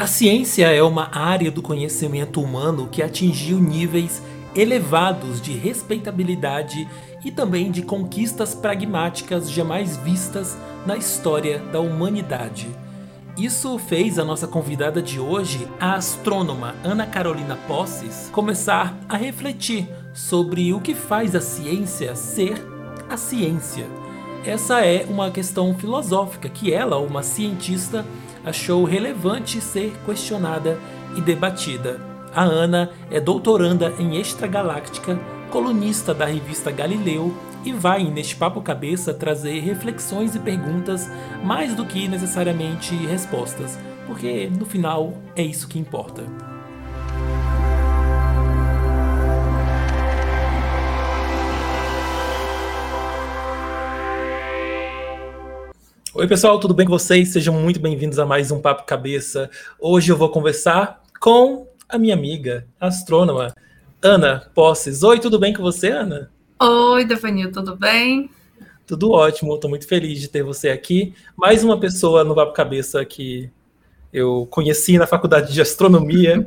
A ciência é uma área do conhecimento humano que atingiu níveis elevados de respeitabilidade e também de conquistas pragmáticas jamais vistas na história da humanidade. Isso fez a nossa convidada de hoje, a astrônoma Ana Carolina Posses, começar a refletir sobre o que faz a ciência ser a ciência. Essa é uma questão filosófica que ela, uma cientista, achou relevante ser questionada e debatida. A Ana é doutoranda em extragaláctica, colunista da revista Galileu e vai, neste Papo Cabeça, trazer reflexões e perguntas mais do que necessariamente respostas, porque no final é isso que importa. Oi, pessoal, tudo bem com vocês? Sejam muito bem-vindos a mais um Papo Cabeça. Hoje eu vou conversar com a minha amiga, astrônoma, Ana Posses. Oi, tudo bem com você, Ana? Oi, Devanil, tudo bem? Tudo ótimo, estou muito feliz de ter você aqui. Mais uma pessoa no Papo Cabeça que eu conheci na faculdade de astronomia,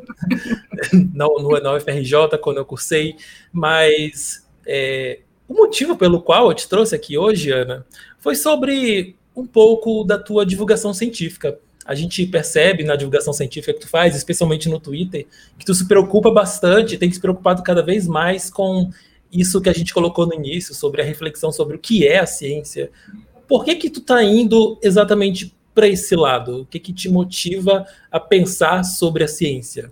no, no, na UFRJ, quando eu cursei, mas é, o motivo pelo qual eu te trouxe aqui hoje, Ana, foi sobre um pouco da tua divulgação científica. A gente percebe na divulgação científica que tu faz, especialmente no Twitter, que tu se preocupa bastante, tem se preocupado cada vez mais com isso que a gente colocou no início, sobre a reflexão sobre o que é a ciência. Por que que tu tá indo exatamente para esse lado? O que que te motiva a pensar sobre a ciência?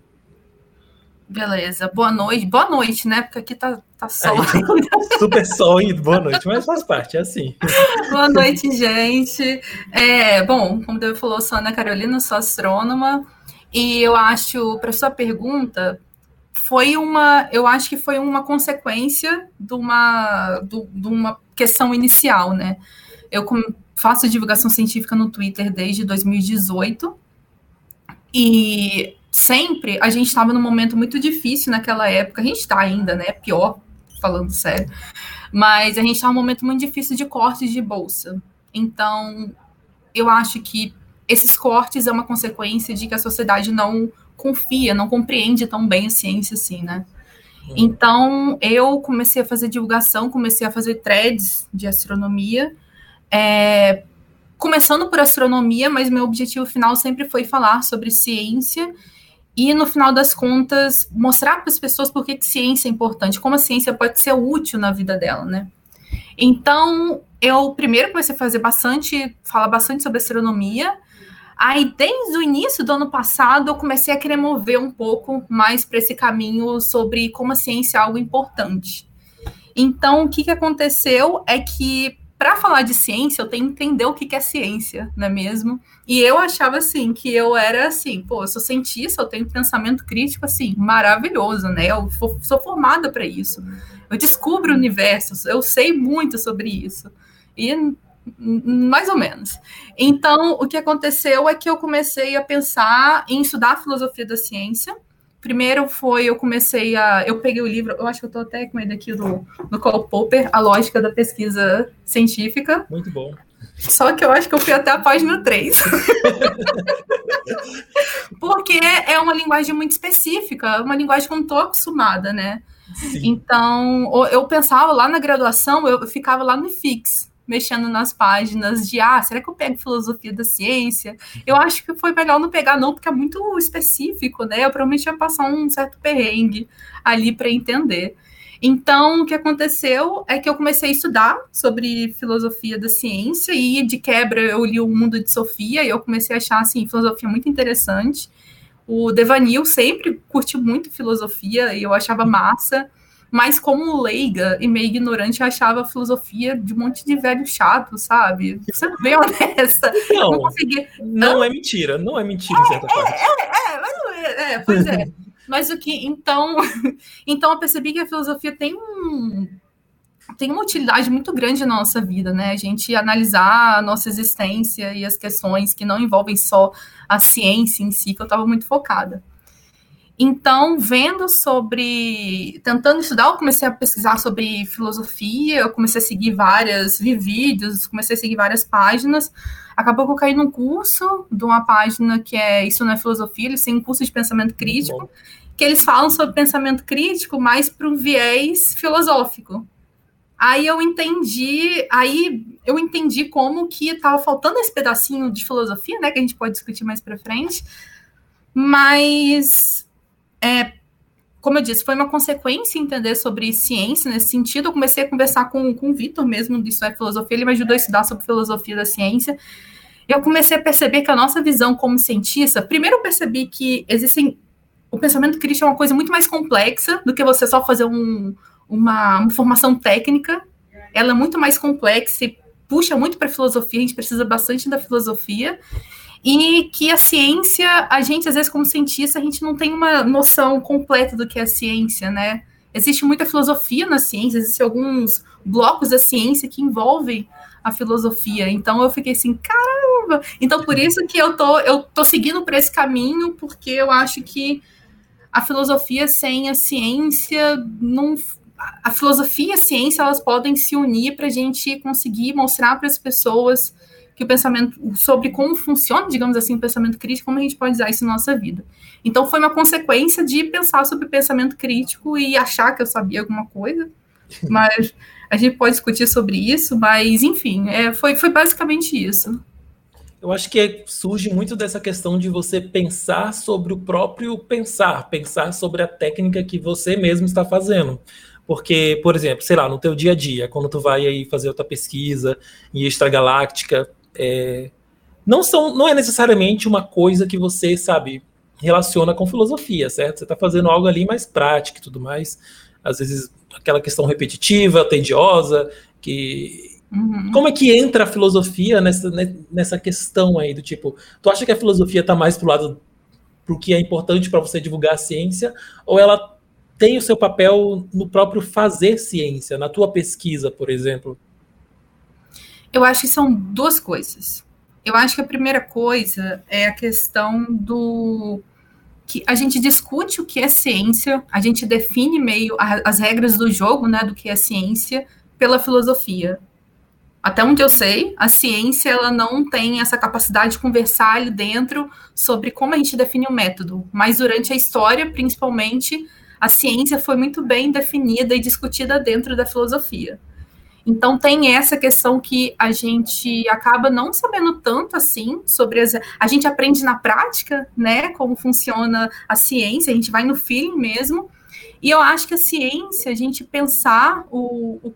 Beleza, boa noite. Boa noite, né? Porque aqui tá, tá sol. super sol e boa noite, mas faz parte, é assim. boa noite, gente. É, bom, como Deus falou, sou Ana Carolina, sou astrônoma. E eu acho, para sua pergunta, foi uma, eu acho que foi uma consequência de uma, de uma questão inicial, né? Eu faço divulgação científica no Twitter desde 2018 e sempre a gente estava num momento muito difícil naquela época. A gente está ainda, né? Pior, falando sério. Mas a gente está num momento muito difícil de cortes de bolsa. Então, eu acho que esses cortes é uma consequência de que a sociedade não confia, não compreende tão bem a ciência assim, né? Uhum. Então, eu comecei a fazer divulgação, comecei a fazer threads de astronomia, é, começando por astronomia, mas meu objetivo final sempre foi falar sobre ciência e, no final das contas, mostrar para as pessoas por que, ciência é importante, como a ciência pode ser útil na vida dela, né? Então, eu primeiro comecei a fazer bastante, falar bastante sobre astronomia. Aí, desde o início do ano passado, eu comecei a querer mover um pouco mais para esse caminho sobre como a ciência é algo importante. Então, o que, que aconteceu é que para falar de ciência, eu tenho que entender o que, é ciência, não é mesmo? E eu achava assim que eu era assim, pô, eu sou cientista, eu tenho pensamento crítico assim, maravilhoso, né? Eu sou formada para isso. Eu descubro universos, eu sei muito sobre isso. E mais ou menos. Então, o que aconteceu é que eu comecei a pensar em estudar a filosofia da ciência Primeiro foi, eu comecei a. Eu peguei o livro, eu acho que eu estou até com ele aqui do, do Karl Popper, A Lógica da Pesquisa Científica. Muito bom. Só que eu acho que eu fui até a página 3. Porque é uma linguagem muito específica, uma linguagem que eu não estou acostumada, né? Sim. Então, eu pensava lá na graduação, eu ficava lá no FIX, mexendo nas páginas de ah, será que eu pego filosofia da ciência? Eu acho que foi melhor não pegar, não, porque é muito específico, né? Eu provavelmente ia passar um certo perrengue ali para entender. Então, o que aconteceu é que eu comecei a estudar sobre filosofia da ciência e, de quebra, eu li O Mundo de Sofia e eu comecei a achar, assim, filosofia muito interessante. O Devanil sempre curtiu muito filosofia e eu achava massa mas como leiga e meio ignorante, eu achava a filosofia de um monte de velho chato, sabe? Sendo bem honesta. Não, não, não é mentira, não é mentira, em certa é, parte. É, é, é, é, pois é. mas o que, então, então eu percebi que a filosofia tem um, tem uma utilidade muito grande na nossa vida, né? A gente analisar a nossa existência e as questões que não envolvem só a ciência em si, que eu estava muito focada. Então, vendo sobre. Tentando estudar, eu comecei a pesquisar sobre filosofia, eu comecei a seguir vários vídeos, comecei a seguir várias páginas. Acabou que eu caí num curso de uma página que é Isso não é Filosofia, eles têm um curso de pensamento crítico, que eles falam sobre pensamento crítico, mais para um viés filosófico. Aí eu entendi, aí eu entendi como que estava faltando esse pedacinho de filosofia, né? Que a gente pode discutir mais para frente. Mas é, como eu disse, foi uma consequência entender sobre ciência nesse sentido. Eu comecei a conversar com, com o Vitor mesmo disso é filosofia, ele me ajudou a estudar sobre filosofia da ciência. Eu comecei a perceber que a nossa visão como cientista, primeiro eu percebi que existem o pensamento crítico é uma coisa muito mais complexa do que você só fazer um, uma, uma formação técnica. Ela é muito mais complexa e puxa muito para a filosofia, a gente precisa bastante da filosofia e que a ciência, a gente, às vezes, como cientista, a gente não tem uma noção completa do que é a ciência, né? Existe muita filosofia na ciência, existem alguns blocos da ciência que envolvem a filosofia. Então eu fiquei assim, caramba! Então por isso que eu tô, eu tô seguindo por esse caminho, porque eu acho que a filosofia sem a ciência não a filosofia e a ciência elas podem se unir para a gente conseguir mostrar para as pessoas que o pensamento sobre como funciona, digamos assim, o pensamento crítico, como a gente pode usar isso na nossa vida. Então foi uma consequência de pensar sobre pensamento crítico e achar que eu sabia alguma coisa, mas a gente pode discutir sobre isso, mas enfim, é, foi, foi basicamente isso. Eu acho que surge muito dessa questão de você pensar sobre o próprio pensar, pensar sobre a técnica que você mesmo está fazendo. Porque, por exemplo, sei lá, no teu dia a dia, quando tu vai aí fazer outra pesquisa em extragaláctica, é, não são, não é necessariamente uma coisa que você sabe relaciona com filosofia, certo? Você está fazendo algo ali mais prático e tudo mais. Às vezes aquela questão repetitiva, tediosa, que uhum. como é que entra a filosofia nessa, nessa questão aí do tipo, tu acha que a filosofia está mais pro lado pro que é importante para você divulgar a ciência ou ela tem o seu papel no próprio fazer ciência, na tua pesquisa, por exemplo? Eu acho que são duas coisas. Eu acho que a primeira coisa é a questão do que a gente discute o que é ciência, a gente define meio as regras do jogo, né, do que é ciência, pela filosofia. Até onde eu sei, a ciência ela não tem essa capacidade de conversar ali dentro sobre como a gente define o método, mas durante a história, principalmente, a ciência foi muito bem definida e discutida dentro da filosofia. Então tem essa questão que a gente acaba não sabendo tanto assim sobre as. A gente aprende na prática, né? Como funciona a ciência, a gente vai no feeling mesmo. E eu acho que a ciência, a gente pensar o, o,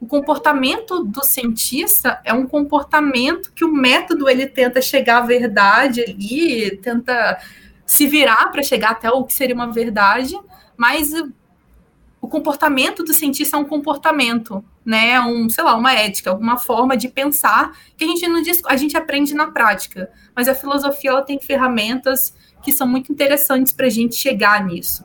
o comportamento do cientista é um comportamento que o método ele tenta chegar à verdade ali, tenta se virar para chegar até o que seria uma verdade, mas o comportamento do cientista é um comportamento, né? Um, sei lá, uma ética, alguma forma de pensar que a gente não diz, a gente aprende na prática. Mas a filosofia ela tem ferramentas que são muito interessantes para a gente chegar nisso.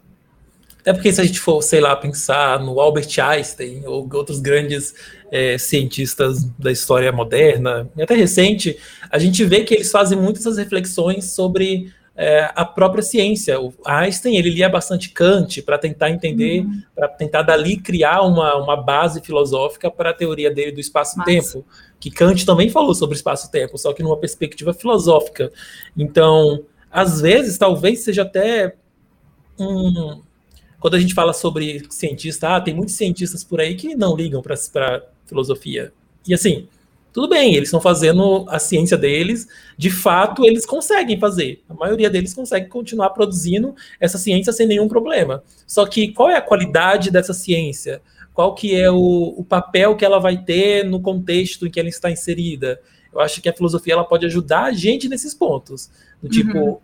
É porque se a gente for, sei lá, pensar no Albert Einstein ou outros grandes é, cientistas da história moderna, e até recente, a gente vê que eles fazem muitas reflexões sobre é, a própria ciência. O Einstein ele lia bastante Kant para tentar entender, uhum. para tentar dali criar uma, uma base filosófica para a teoria dele do espaço-tempo, que Kant também falou sobre espaço-tempo, só que numa perspectiva filosófica. Então, às vezes, talvez seja até um. Quando a gente fala sobre cientista, ah, tem muitos cientistas por aí que não ligam para filosofia. E assim, tudo bem, eles estão fazendo a ciência deles, de fato eles conseguem fazer. A maioria deles consegue continuar produzindo essa ciência sem nenhum problema. Só que qual é a qualidade dessa ciência? Qual que é o, o papel que ela vai ter no contexto em que ela está inserida? Eu acho que a filosofia ela pode ajudar a gente nesses pontos. Do tipo, uhum.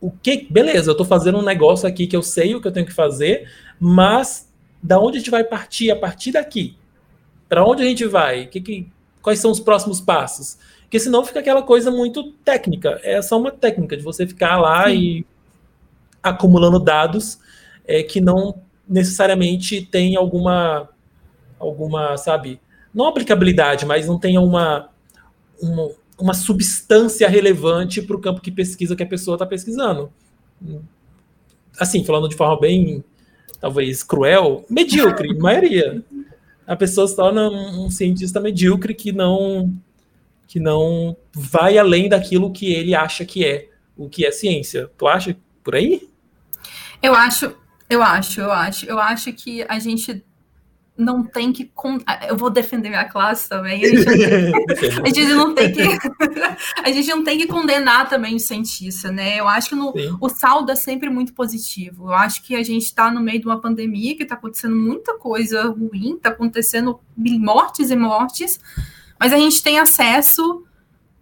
o que, beleza, eu estou fazendo um negócio aqui que eu sei o que eu tenho que fazer, mas da onde a gente vai partir a partir daqui? Para onde a gente vai? O que, que quais são os próximos passos. Porque senão fica aquela coisa muito técnica. É só uma técnica de você ficar lá Sim. e acumulando dados é, que não necessariamente tem alguma, alguma, sabe, não aplicabilidade, mas não tenha uma, uma, uma substância relevante para o campo que pesquisa que a pessoa está pesquisando. assim, falando de forma bem, talvez, cruel, medíocre, maioria. A pessoa se torna um cientista medíocre que não que não vai além daquilo que ele acha que é o que é ciência. Tu acha por aí? Eu acho, eu acho, eu acho. Eu acho que a gente não tem que. Eu vou defender minha classe também. A gente, a gente, não tem que. a gente não tem que condenar também o cientista, né? Eu acho que no, o saldo é sempre muito positivo. Eu acho que a gente está no meio de uma pandemia que está acontecendo muita coisa ruim, está acontecendo mortes e mortes mas a gente tem acesso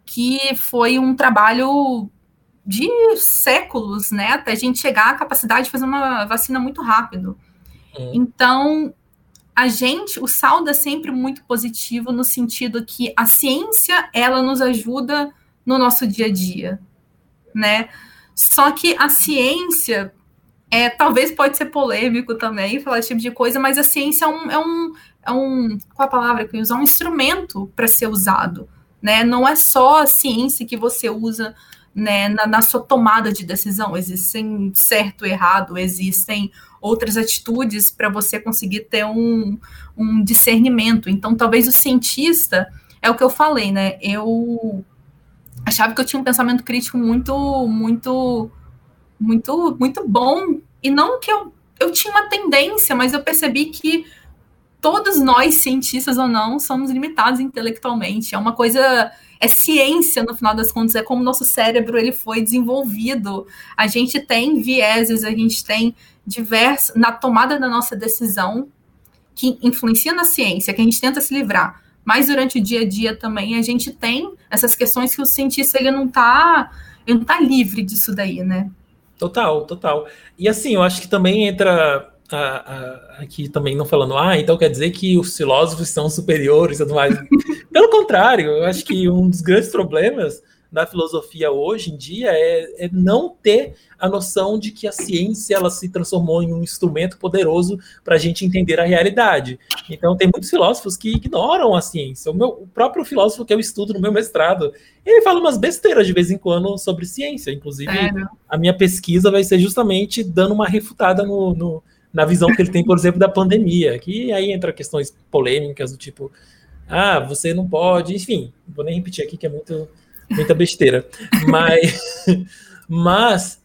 que foi um trabalho de séculos, né? Até a gente chegar à capacidade de fazer uma vacina muito rápido. Uhum. Então, a gente, o saldo é sempre muito positivo no sentido que a ciência, ela nos ajuda no nosso dia a dia, né? Só que a ciência, é, talvez pode ser polêmico também falar esse tipo de coisa, mas a ciência é um, é um, é um qual a palavra que eu uso? É um instrumento para ser usado, né? Não é só a ciência que você usa né, na, na, sua tomada de decisão. Existem certo e errado, existem outras atitudes para você conseguir ter um, um discernimento. Então, talvez o cientista é o que eu falei, né? Eu achava que eu tinha um pensamento crítico muito, muito, muito, muito bom. E não que eu, eu tinha uma tendência, mas eu percebi que todos nós, cientistas ou não, somos limitados intelectualmente. É uma coisa, é ciência no final das contas, é como nosso cérebro ele foi desenvolvido. A gente tem vieses, a gente tem diversos na tomada da nossa decisão que influencia na ciência, que a gente tenta se livrar. Mas durante o dia a dia também a gente tem essas questões que o cientista ele não está ele não tá livre disso daí, né? Total, total. E assim, eu acho que também entra aqui também não falando, ah, então quer dizer que os filósofos são superiores e tudo mais. Pelo contrário, eu acho que um dos grandes problemas da filosofia hoje em dia é, é, não ter a noção de que a ciência ela se transformou em um instrumento poderoso para a gente entender a realidade. Então tem muitos filósofos que ignoram a ciência. O, meu, o próprio filósofo que eu estudo no meu mestrado, ele fala umas besteiras de vez em quando sobre ciência. Inclusive, é, a minha pesquisa vai ser justamente dando uma refutada no, no na visão que ele tem, por exemplo, da pandemia, que aí entra questões polêmicas do tipo, ah, você não pode, enfim, vou nem repetir aqui que é muito, muita besteira. Mas, mas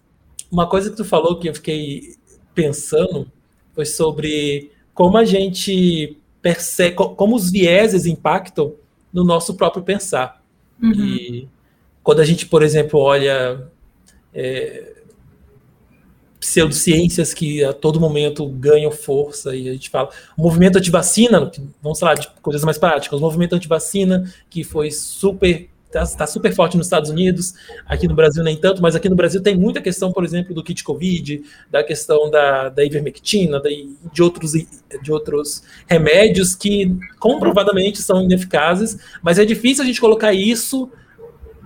uma coisa que tu falou que eu fiquei pensando foi sobre como a gente percebe, como os vieses impactam no nosso próprio pensar. Uhum. E quando a gente, por exemplo, olha é, pseudociências que a todo momento ganham força e a gente fala. O movimento anti-vacina, vamos falar de coisas mais práticas, o movimento anti-vacina que foi super está tá super forte nos Estados Unidos, aqui no Brasil nem tanto, mas aqui no Brasil tem muita questão, por exemplo, do kit Covid, da questão da, da ivermectina, da, de, outros, de outros remédios que comprovadamente são ineficazes, mas é difícil a gente colocar isso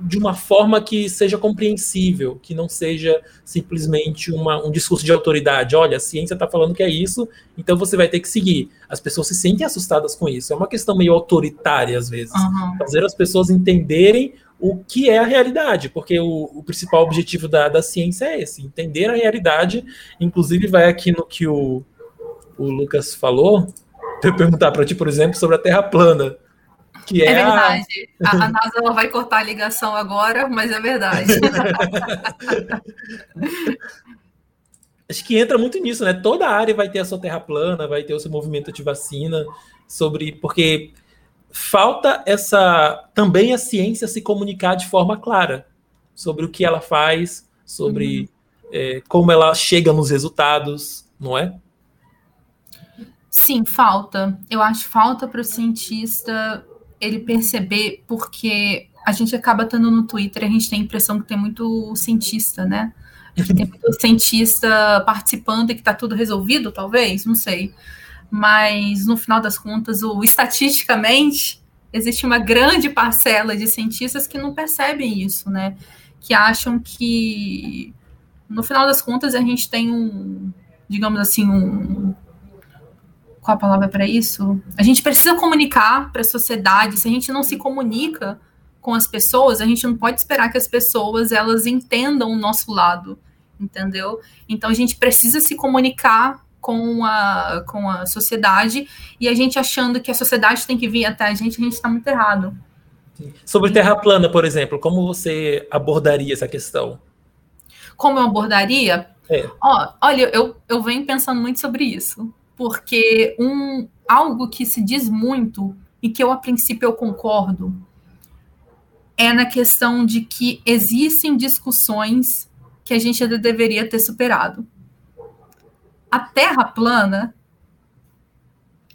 de uma forma que seja compreensível, que não seja simplesmente uma, um discurso de autoridade. Olha, a ciência está falando que é isso, então você vai ter que seguir. As pessoas se sentem assustadas com isso. É uma questão meio autoritária, às vezes. Uhum. Fazer as pessoas entenderem o que é a realidade, porque o, o principal objetivo da, da ciência é esse, entender a realidade. Inclusive, vai aqui no que o, o Lucas falou, eu perguntar para ti, por exemplo, sobre a Terra plana. Que é, é verdade. A... a, NASA vai cortar a ligação agora, mas é verdade. Acho que entra muito nisso, né? Toda área vai ter a sua terra plana, vai ter o seu movimento de vacina, sobre. Porque falta essa. Também a ciência se comunicar de forma clara sobre o que ela faz, sobre uhum. é, como ela chega nos resultados, não é? Sim, falta. Eu acho falta para o cientista ele perceber, porque a gente acaba estando no Twitter, a gente tem a impressão que tem muito cientista, né? Que tem muito cientista participando e que está tudo resolvido, talvez, não sei. Mas no final das contas, o, estatisticamente, existe uma grande parcela de cientistas que não percebem isso, né? Que acham que no final das contas a gente tem um, digamos assim, um, qual a palavra para isso? A gente precisa comunicar para a sociedade. Se a gente não se comunica com as pessoas, a gente não pode esperar que as pessoas elas entendam o nosso lado. entendeu? Então a gente precisa se comunicar com a, com a sociedade e a gente achando que a sociedade tem que vir até a gente, a gente está muito errado. Sobre terra plana, por exemplo, como você abordaria essa questão? Como eu abordaria? É. Ó, olha, eu, eu venho pensando muito sobre isso, porque um, algo que se diz muito e que eu, a princípio, eu concordo, é na questão de que existem discussões que a gente ainda deveria ter superado. A Terra plana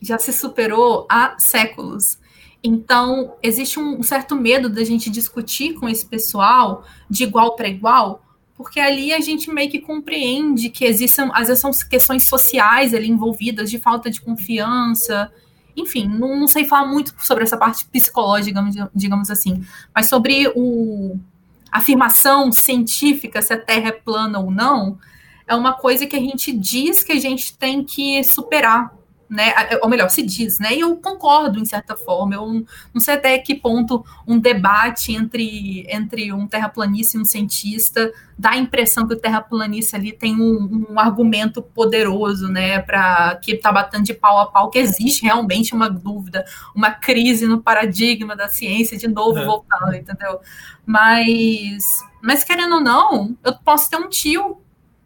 já se superou há séculos. Então, existe um certo medo da gente discutir com esse pessoal de igual para igual, porque ali a gente meio que compreende que existem, às vezes são questões sociais ali envolvidas, de falta de confiança, enfim, não, não sei falar muito sobre essa parte psicológica, digamos, assim, mas sobre o, a afirmação científica, se a Terra é plana ou não, é uma coisa que a gente diz que a gente tem que superar, né? Ou melhor, se diz, né? E eu concordo em certa forma. Eu não sei até que ponto um debate entre, entre um terraplanista e um cientista dá a impressão que o terraplanista ali tem um, um argumento poderoso, né? Para que está batendo de pau a pau, que existe realmente uma dúvida, uma crise no paradigma da ciência, de novo é. voltando, entendeu? Mas, mas querendo ou não, eu posso ter um tio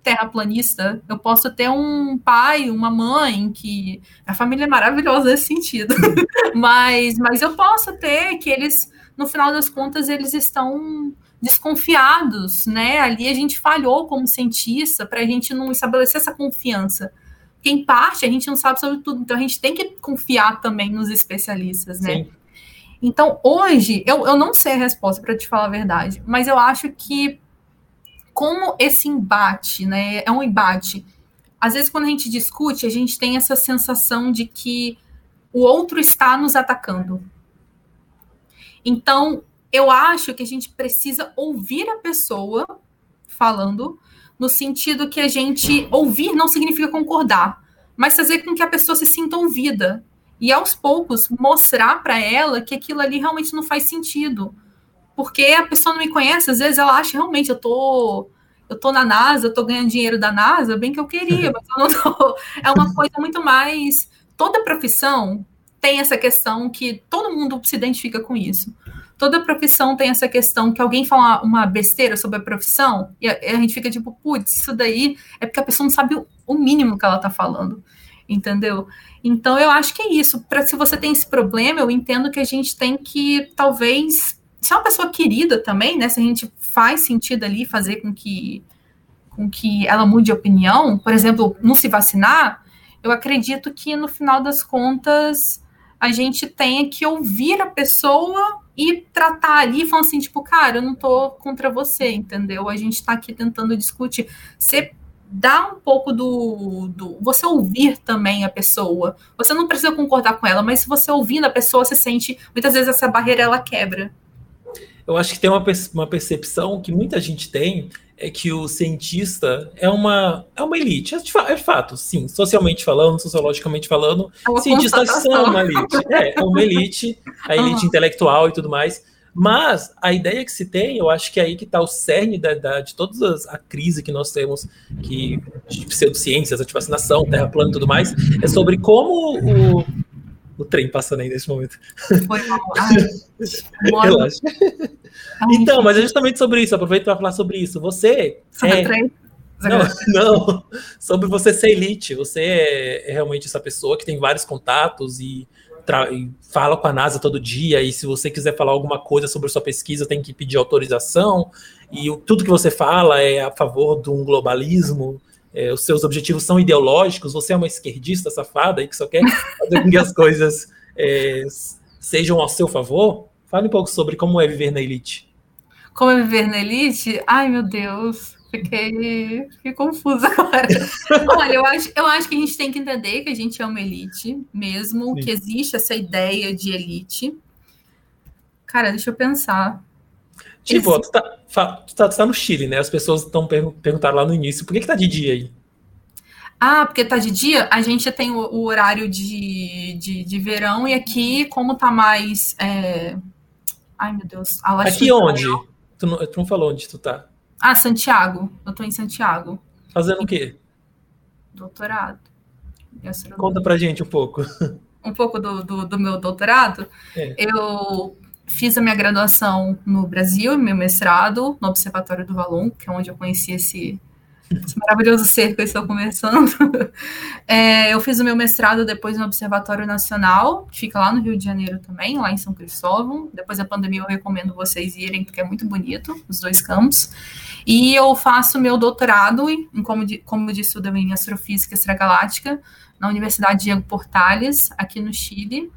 terraplanista, eu posso ter um pai, uma mãe, que a família é maravilhosa nesse sentido, mas, mas eu posso ter que eles, no final das contas, eles estão desconfiados, né? Ali a gente falhou como cientista para a gente não estabelecer essa confiança. Porque, em parte, a gente não sabe sobre tudo, então a gente tem que confiar também nos especialistas, né? Sim. Então, hoje, eu, eu não sei a resposta, para te falar a verdade, mas eu acho que como esse embate, né? É um embate. Às vezes, quando a gente discute, a gente tem essa sensação de que o outro está nos atacando. Então, eu acho que a gente precisa ouvir a pessoa falando, no sentido que a gente ouvir não significa concordar, mas fazer com que a pessoa se sinta ouvida e aos poucos mostrar para ela que aquilo ali realmente não faz sentido porque a pessoa não me conhece, às vezes ela acha realmente eu tô eu tô na NASA, eu tô ganhando dinheiro da NASA, bem que eu queria, mas eu não tô. É uma coisa muito mais toda profissão tem essa questão que todo mundo se identifica com isso. Toda profissão tem essa questão que alguém fala uma besteira sobre a profissão e a, a gente fica tipo, putz, isso daí é porque a pessoa não sabe o, o mínimo que ela tá falando, entendeu? Então eu acho que é isso. Para se você tem esse problema, eu entendo que a gente tem que talvez se é uma pessoa querida também, né? Se a gente faz sentido ali fazer com que, com que ela mude de opinião, por exemplo, não se vacinar, eu acredito que no final das contas a gente tenha que ouvir a pessoa e tratar ali, falando assim, tipo, cara, eu não tô contra você, entendeu? A gente tá aqui tentando discutir. Você dá um pouco do, do. Você ouvir também a pessoa. Você não precisa concordar com ela, mas se você ouvindo a pessoa, você sente. Muitas vezes essa barreira ela quebra eu acho que tem uma, uma percepção que muita gente tem é que o cientista é uma, é uma elite. É, de, é fato, sim. Socialmente falando, sociologicamente falando, é cientistas são uma elite. É, é uma elite, a elite uhum. intelectual e tudo mais. Mas a ideia que se tem, eu acho que é aí que está o cerne da, da, de toda a crise que nós temos que, de pseudociências, antivacinação, terra plana e tudo mais, é sobre como o, o trem passando aí nesse momento. Foi mal. Relaxa. Então, mas é justamente sobre isso. Aproveito para falar sobre isso. Você. Sobre é... trem? Não, não, sobre você ser elite. Você é, é, realmente essa pessoa que tem vários contatos e, e, fala com a NASA todo dia. E se você quiser falar alguma coisa sobre sua pesquisa, tem que pedir autorização. E o, tudo que você fala é a favor de um globalismo é, os seus objetivos são ideológicos, você é uma esquerdista safada e que só quer fazer com que as coisas é, sejam ao seu favor, fale um pouco sobre como é viver na elite. Como é viver na elite? Ai, meu Deus, fiquei, fiquei confusa agora. Olha, eu acho, eu acho que a gente tem que entender que a gente é uma elite mesmo, Sim. que existe essa ideia de elite. Cara, deixa eu pensar. Tipo, tu tá, tu, tá, tu tá no Chile, né? As pessoas estão perguntando lá no início, por que, que tá de dia aí? Ah, porque tá de dia, a gente tem o, o horário de, de, de, verão e aqui, como tá mais. É... Ai, meu Deus. aqui onde? Tu não, tu não falou onde tu tá. Ah, Santiago. Eu tô em Santiago. Fazendo o quê? Doutorado. Conta pra gente um pouco. Um pouco do, do, do meu doutorado. É. Eu fiz a minha graduação no Brasil meu mestrado no Observatório do Valon, que é onde eu conheci esse, esse maravilhoso ser que eu estou conversando. É, eu fiz o meu mestrado depois no Observatório Nacional, que fica lá no Rio de Janeiro também, lá em São Cristóvão. Depois da pandemia eu recomendo vocês irem, porque é muito bonito, os dois campos. E eu faço meu doutorado em, como, como de estudo em astrofísica extragaláctica na Universidade Diego Portales, aqui no Chile.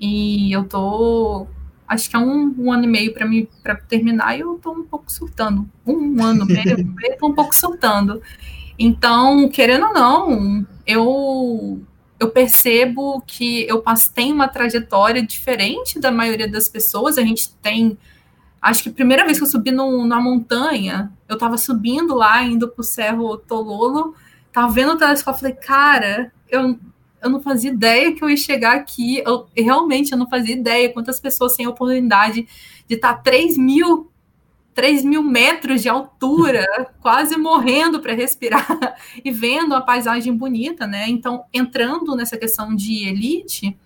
E eu tô acho que é um, um ano e meio para mim para terminar e eu estou um pouco surtando. Um ano meio, eu estou um pouco surtando. Então, querendo ou não, eu eu percebo que eu tenho uma trajetória diferente da maioria das pessoas. A gente tem. Acho que a primeira vez que eu subi no, na montanha, eu estava subindo lá, indo para o Cerro Tololo, tava vendo o telescópio e falei, cara, eu, eu não fazia ideia que eu ia chegar aqui. Eu, realmente, eu não fazia ideia quantas pessoas têm a oportunidade de estar 3 mil, 3 mil metros de altura, quase morrendo para respirar e vendo a paisagem bonita, né? Então, entrando nessa questão de elite,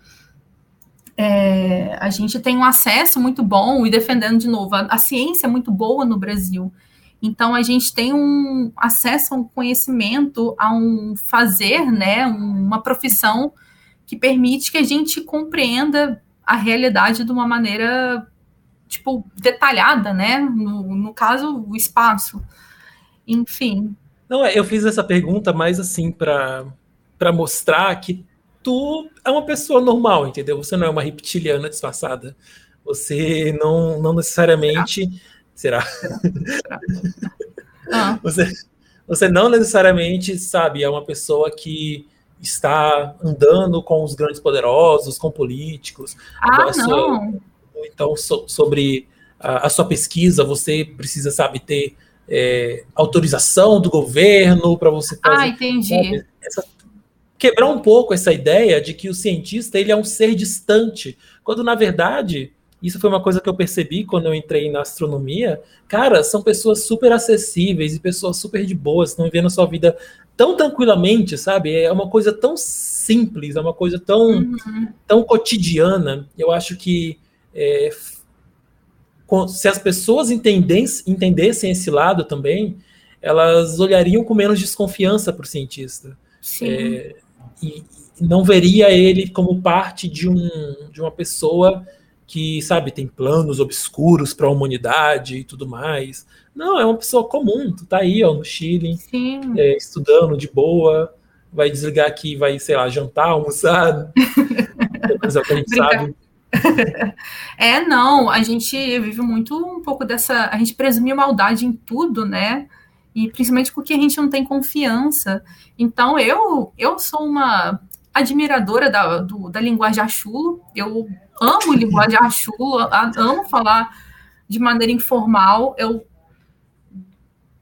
é, a gente tem um acesso muito bom e defendendo de novo, a, a ciência é muito boa no Brasil. Então a gente tem um acesso a um conhecimento, a um fazer, né, uma profissão que permite que a gente compreenda a realidade de uma maneira tipo detalhada, né? No, no caso, o espaço. Enfim. Não, é, eu fiz essa pergunta mais assim para para mostrar que tu é uma pessoa normal, entendeu? Você não é uma reptiliana disfarçada. Você não, não necessariamente Será? Será? Será? Ah. Você, você não necessariamente, sabe, é uma pessoa que está andando com os grandes poderosos, com políticos. Ah, não. então, so, sobre a, a, sua pesquisa, você precisa, sabe, ter é, autorização do governo para você fazer. Ah, entendi. Essa, quebrar um pouco essa ideia de que o cientista ele é um ser distante, quando na verdade isso foi uma coisa que eu percebi quando eu entrei na astronomia. Cara, são pessoas super acessíveis e pessoas super de boas, estão vivendo a sua vida tão tranquilamente, sabe? É uma coisa tão simples, é uma coisa tão, uhum. tão cotidiana. Eu acho que é, se as pessoas entendessem, entendessem esse lado também, elas olhariam com menos desconfiança para o cientista. É, e não veria ele como parte de, um, de uma pessoa que, sabe, tem planos obscuros para a humanidade e tudo mais. Não, é uma pessoa comum, tu tá aí, ó, no Chile, é, estudando de boa, vai desligar aqui, vai, sei lá, jantar, almoçar, é o que a gente sabe. É, não, a gente vive muito um pouco dessa. A gente presume maldade em tudo, né? E principalmente porque a gente não tem confiança. Então, eu, eu sou uma admiradora da, do, da linguagem achulo. Eu amo linguagem achulo, amo falar de maneira informal. Eu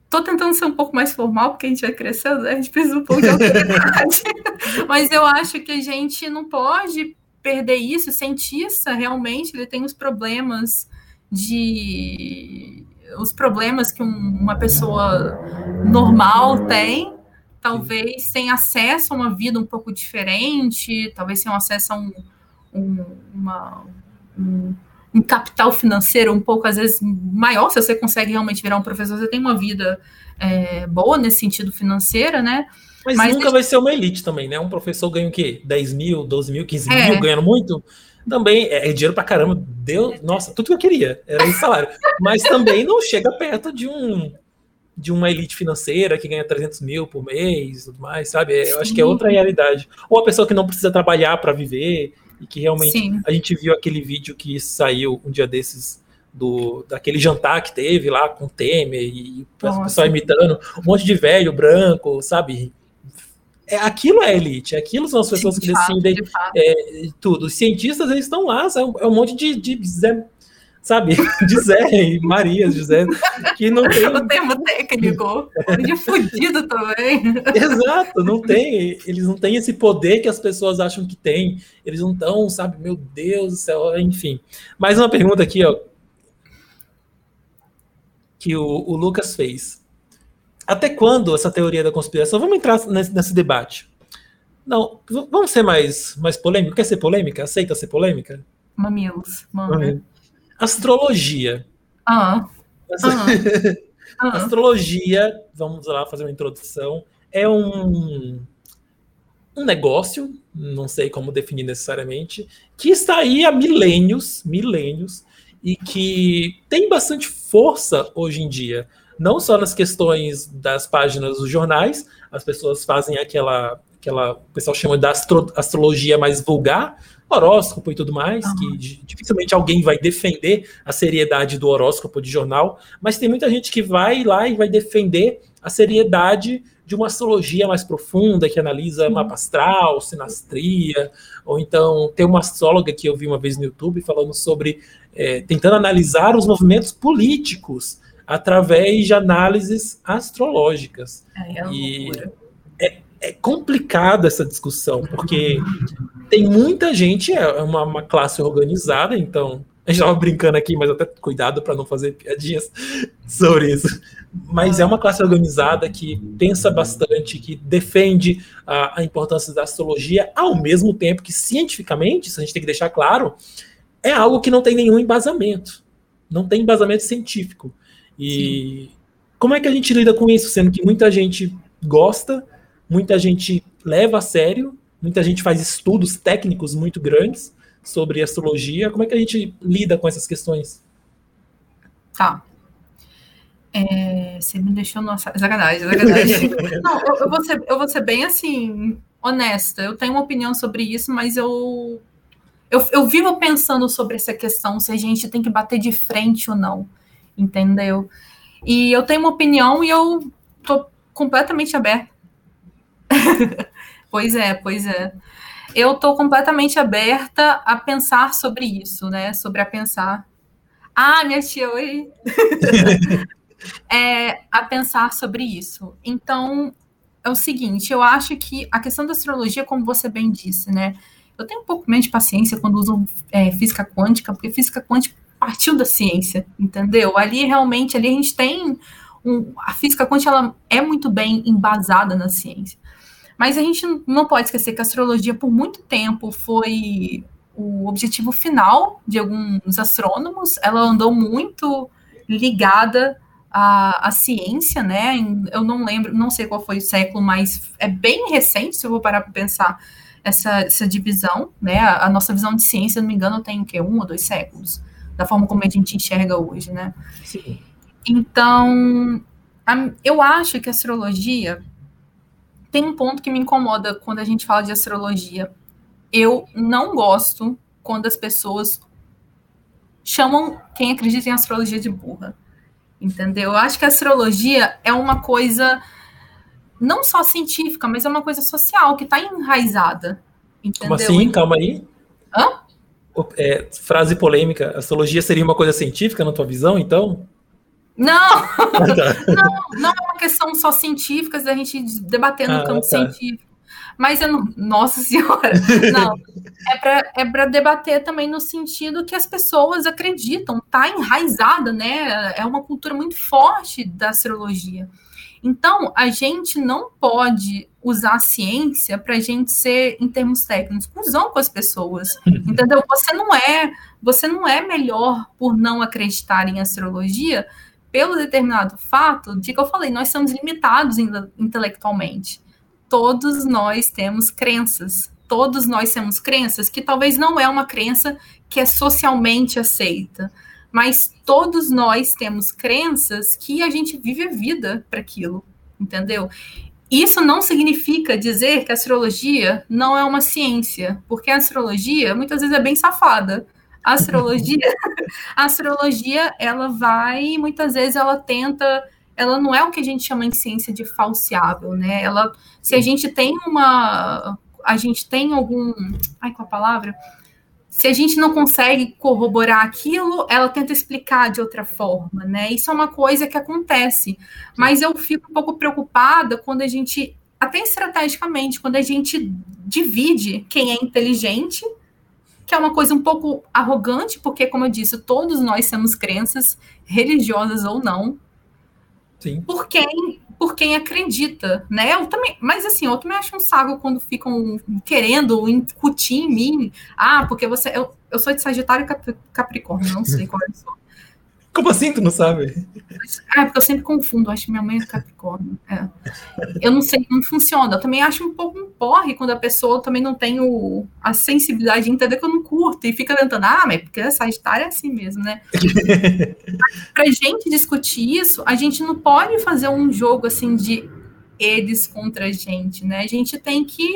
tô tentando ser um pouco mais formal, porque a gente vai crescendo, né? a gente precisa um pouco de autoridade. Mas eu acho que a gente não pode perder isso. O cientista, realmente, ele tem os problemas de... Os problemas que um, uma pessoa normal tem, talvez sem acesso a uma vida um pouco diferente, talvez sem acesso a um, um, uma, um, um, capital financeiro um pouco, às vezes, maior, se você consegue realmente virar um professor, você tem uma vida é, boa nesse sentido financeira, né? Mas, Mas nunca vai ser uma elite também, né? Um professor ganha o quê? 10 mil, 12 mil, 15 é. mil, ganhando muito? Também é, é dinheiro pra caramba. Deu, nossa, tudo que eu queria era esse salário. Mas também não chega perto de um de uma elite financeira que ganha 300 mil por mês e tudo mais, sabe? É, eu acho que é outra realidade. Ou a pessoa que não precisa trabalhar para viver e que realmente Sim. a gente viu aquele vídeo que saiu um dia desses do daquele jantar que teve lá com o Temer e o pessoal imitando um monte de velho branco, sabe? É, aquilo é elite, aquilo são as pessoas Sim, que decidem de é, tudo. Os cientistas eles estão lá, é um, é um monte de, de de Zé e Marias, de Zé, que não tem... O termo técnico, de fudido também. Exato, não tem, eles não têm esse poder que as pessoas acham que tem, eles não estão, sabe, meu Deus do céu, enfim. Mais uma pergunta aqui, ó. que o, o Lucas fez. Até quando essa teoria da conspiração? Vamos entrar nesse, nesse debate. Não, vamos ser mais, mais polêmico. Quer ser polêmica? Aceita ser polêmica? Mamilos, manda. Astrologia. Ah. ah. Astrologia, vamos lá fazer uma introdução, é um, um negócio, não sei como definir necessariamente, que está aí há milênios, milênios, e que tem bastante força hoje em dia. Não só nas questões das páginas dos jornais, as pessoas fazem aquela, aquela o pessoal chama de astro, astrologia mais vulgar, horóscopo e tudo mais, que dificilmente alguém vai defender a seriedade do horóscopo de jornal, mas tem muita gente que vai lá e vai defender a seriedade de uma astrologia mais profunda, que analisa mapa astral, sinastria, ou então tem uma astróloga que eu vi uma vez no YouTube falando sobre é, tentando analisar os movimentos políticos através de análises astrológicas. É, é e é, é complicada essa discussão, porque tem muita gente, é uma, uma classe organizada, então a gente estava brincando aqui, mas até cuidado para não fazer piadinhas sobre isso. Mas é uma classe organizada que pensa bastante, que defende a, a, importância da astrologia, ao mesmo tempo que, cientificamente, isso a gente tem que deixar claro, é algo que não tem nenhum embasamento. Não tem embasamento científico. E Sim. como é que a gente lida com isso? Sendo que muita gente gosta, muita gente leva a sério, muita gente faz estudos técnicos muito grandes sobre astrologia. Como é que a gente lida com essas questões? Tá. É, você me deixou nossa. Sacanagem, sacanagem. Não, eu, eu, vou ser, eu vou ser bem assim, honesta. Eu tenho uma opinião sobre isso, mas eu eu, eu vivo pensando sobre essa questão, se a gente tem que bater de frente ou não, entendeu? E eu tenho uma opinião e eu tô completamente aberta. pois é, pois é. Eu tô completamente aberta a pensar sobre isso, né? Sobre a pensar. Ah, minha tia, oi! é, a pensar sobre isso. Então, é o seguinte, eu acho que a questão da astrologia, como você bem disse, né? Eu tenho um pouco menos de paciência quando usam é, física quântica, porque física quântica partiu da ciência, entendeu? Ali realmente, ali a gente tem um, a física quântica ela é muito bem embasada na ciência. Mas a gente não pode esquecer que a astrologia por muito tempo foi o objetivo final de alguns astrônomos. Ela andou muito ligada à, à ciência, né? Eu não lembro, não sei qual foi o século, mas é bem recente, se eu vou parar para pensar essa, essa divisão, né? A, a, nossa visão de ciência, se não me engano, tem o quê? Um ou dois séculos, da forma como a gente enxerga hoje, né? Sim. Então, a, eu acho que a astrologia tem um ponto que me incomoda quando a gente fala de astrologia. Eu não gosto quando as pessoas chamam quem acredita em astrologia de burra. Entendeu? Eu acho que a astrologia é uma coisa não só científica, mas é uma coisa social que está enraizada. Entendeu? Como assim? Calma aí. Hã? É, frase polêmica. Astrologia seria uma coisa científica na tua visão, então? Não! não, não é uma questão só científica, da gente debater no ah, campo tá. científico. Mas eu não. Nossa Senhora! Não. É para é pra debater também no sentido que as pessoas acreditam, tá enraizada, né? É uma cultura muito forte da astrologia. Então, a gente não pode usar a ciência para a gente ser, em termos técnicos, cuzão com as pessoas. Entendeu? Você não é, você não é melhor por não acreditar em astrologia pelo determinado fato de que eu falei, nós somos limitados intelectualmente. Todos nós temos crenças. Todos nós temos crenças que talvez não é uma crença que é socialmente aceita mas todos nós temos crenças que a gente vive a vida para aquilo, entendeu? Isso não significa dizer que a astrologia não é uma ciência, porque a astrologia muitas vezes é bem safada. A astrologia, a astrologia, ela vai, muitas vezes ela tenta, ela não é o que a gente chama em ciência de falseável, né? Ela, se a gente tem uma, a gente tem algum, ai, qual a palavra? se a gente não consegue corroborar aquilo, ela tenta explicar de outra forma, né? Isso é uma coisa que acontece. Mas eu fico um pouco preocupada quando a gente, até estrategicamente, quando a gente divide quem é inteligente, que é uma coisa um pouco arrogante, porque, como eu disse, todos nós temos crenças, religiosas ou não, Sim. por quem por quem acredita, né? Eu também, mas assim, eu também acho um saco quando ficam querendo incutir em mim. Ah, porque você. Eu, eu sou de Sagitário e Capricórnio, não sei qual é eu sou. Como assim tu não sabe? Ah, porque eu sempre confundo, acho que minha mãe é Capricórnio. É. Eu não sei como funciona. Eu também acho um pouco um porre quando a pessoa também não tem o, a sensibilidade de entender que eu não curto e fica tentando, ah, mas porque Sagitário é assim mesmo, né? pra gente discutir isso, a gente não pode fazer um jogo assim de eles contra a gente, né? A gente tem que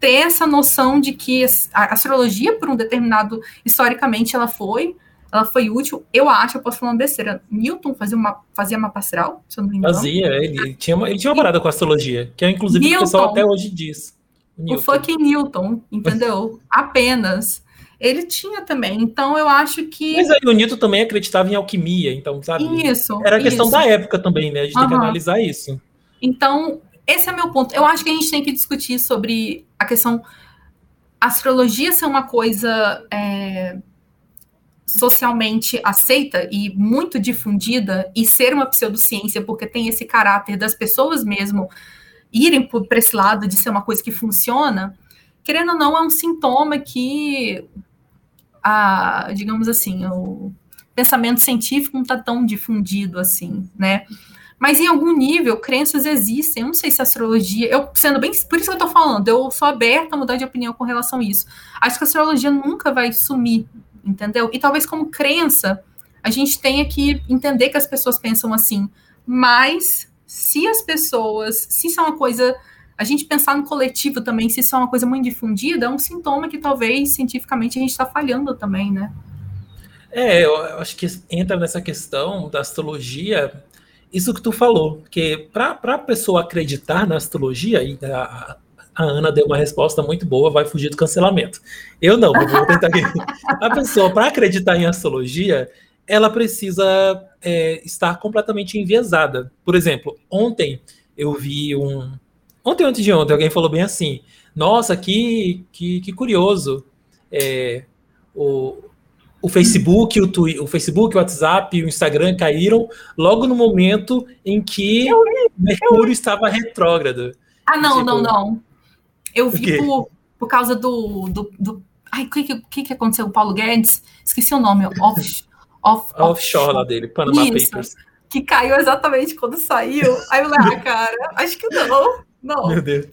ter essa noção de que a astrologia, por um determinado, historicamente, ela foi ela foi útil, eu acho, eu posso falar uma besteira. Newton fazia uma, fazia mapa astral, se eu não me engano. Fazia, ele tinha uma, ele tinha uma parada com astrologia, que é inclusive Newton, o pessoal até hoje diz. O, o fucking Newton, entendeu? Apenas. Ele tinha também, então eu acho que. Mas aí o Newton também acreditava em alquimia, então, sabe? Isso. Era questão isso. da época também, né? A gente uhum. tem que analisar isso. Então, esse é meu ponto. Eu acho que a gente tem que discutir sobre a questão. Astrologia ser uma coisa. É socialmente aceita e muito difundida e ser uma pseudociência, porque tem esse caráter das pessoas mesmo irem para esse lado de ser uma coisa que funciona, querendo ou não, é um sintoma que, a, digamos assim, o pensamento científico não está tão difundido assim, né? Mas em algum nível, crenças existem. Eu não sei se a astrologia. Eu, sendo bem. Por isso que eu tô falando, eu sou aberta a mudar de opinião com relação a isso. Acho que a astrologia nunca vai sumir entendeu? E talvez como crença, a gente tenha que entender que as pessoas pensam assim, mas se as pessoas, se isso é uma coisa, a gente pensar no coletivo também, se isso é uma coisa muito difundida, é um sintoma que talvez cientificamente a gente está falhando também, né? É, eu acho que entra nessa questão da astrologia, isso que tu falou, que para a pessoa acreditar na astrologia, e a, a Ana deu uma resposta muito boa, vai fugir do cancelamento. Eu não, vou tentar aqui. A pessoa, para acreditar em astrologia, ela precisa é, estar completamente enviesada. Por exemplo, ontem eu vi um. Ontem, antes de ontem, alguém falou bem assim: Nossa, que, que, que curioso. É, o, o Facebook, o, Twitter, o Facebook, o WhatsApp, o Instagram caíram logo no momento em que Mercúrio estava retrógrado. Ah, não, tipo, não, não. Eu vi por, por causa do, do, do Ai, o que, que, que aconteceu com o Paulo Guedes? Esqueci o nome. Off, off, offshore, offshore lá dele, Panama Isso, Papers. Que caiu exatamente quando saiu. Aí eu falei, ah, cara, acho que não. Não. Meu Deus.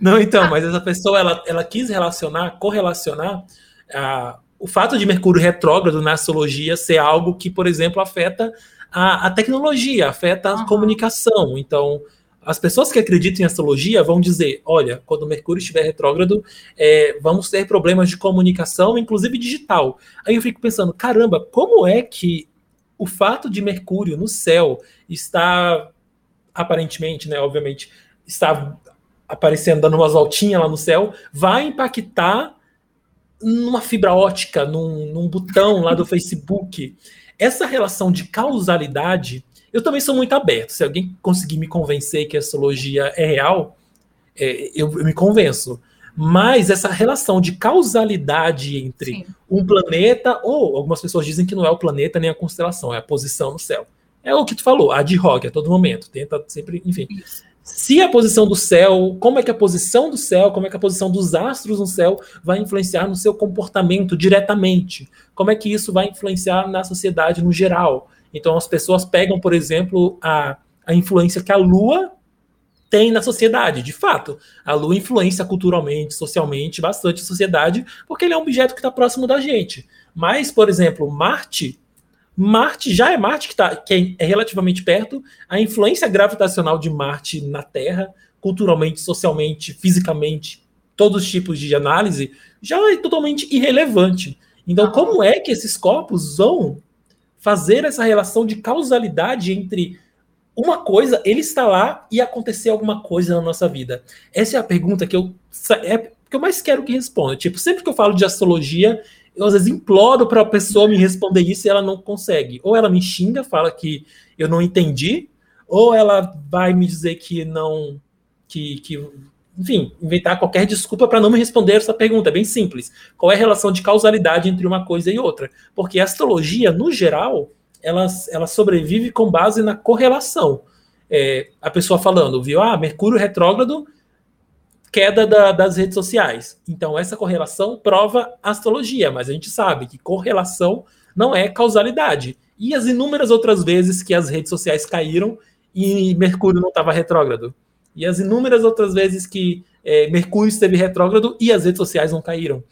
Não, então, ah. mas essa pessoa, ela, ela quis relacionar, correlacionar ah, o fato de Mercúrio retrógrado na astrologia ser algo que, por exemplo, afeta a, a tecnologia, afeta a uhum. comunicação. Então, as pessoas que acreditam em astrologia vão dizer: olha, quando Mercúrio estiver retrógrado, é, vamos ter problemas de comunicação, inclusive digital. Aí eu fico pensando: caramba, como é que o fato de Mercúrio no céu está aparentemente, né, obviamente, está aparecendo, dando umas voltinhas lá no céu, vai impactar numa fibra ótica, num, num botão lá do Facebook. Essa relação de causalidade eu também sou muito aberto. Se alguém conseguir me convencer que a astrologia é real, é, eu, eu, me convenço. Mas essa relação de causalidade entre Sim. um planeta, ou algumas pessoas dizem que não é o planeta nem a constelação, é a posição no céu. É o que tu falou, ad hoc, a todo momento. Tenta sempre, enfim. Isso. Se a posição do céu, como é que a posição do céu, como é que a posição dos astros no céu vai influenciar no seu comportamento diretamente? Como é que isso vai influenciar na sociedade no geral? Então as pessoas pegam, por exemplo, a, a influência que a Lua tem na sociedade. De fato, a Lua influencia culturalmente, socialmente, bastante a sociedade, porque ele é um objeto que está próximo da gente. Mas, por exemplo, Marte, Marte já é Marte que, tá, que é relativamente perto. A influência gravitacional de Marte na Terra, culturalmente, socialmente, fisicamente, todos os tipos de análise, já é totalmente irrelevante. Então, como é que esses corpos vão fazer essa relação de causalidade entre uma coisa, ele está lá e acontecer alguma coisa na nossa vida. Essa é a pergunta que eu, é, que eu mais quero que responda. Tipo, sempre que eu falo de astrologia, eu às vezes imploro para a pessoa me responder isso e ela não consegue. Ou ela me xinga, fala que eu não entendi, ou ela vai me dizer que não. que, que enfim, inventar qualquer desculpa para não me responder essa pergunta. É bem simples. Qual é a relação de causalidade entre uma coisa e outra? Porque a astrologia, no geral, ela, ela sobrevive com base na correlação. É, a pessoa falando, viu? Ah, Mercúrio retrógrado, queda da, das redes sociais. Então, essa correlação prova astrologia, mas a gente sabe que correlação não é causalidade. E as inúmeras outras vezes que as redes sociais caíram e Mercúrio não estava retrógrado. E as inúmeras outras vezes que é, Mercúrio esteve retrógrado e as redes sociais não caíram.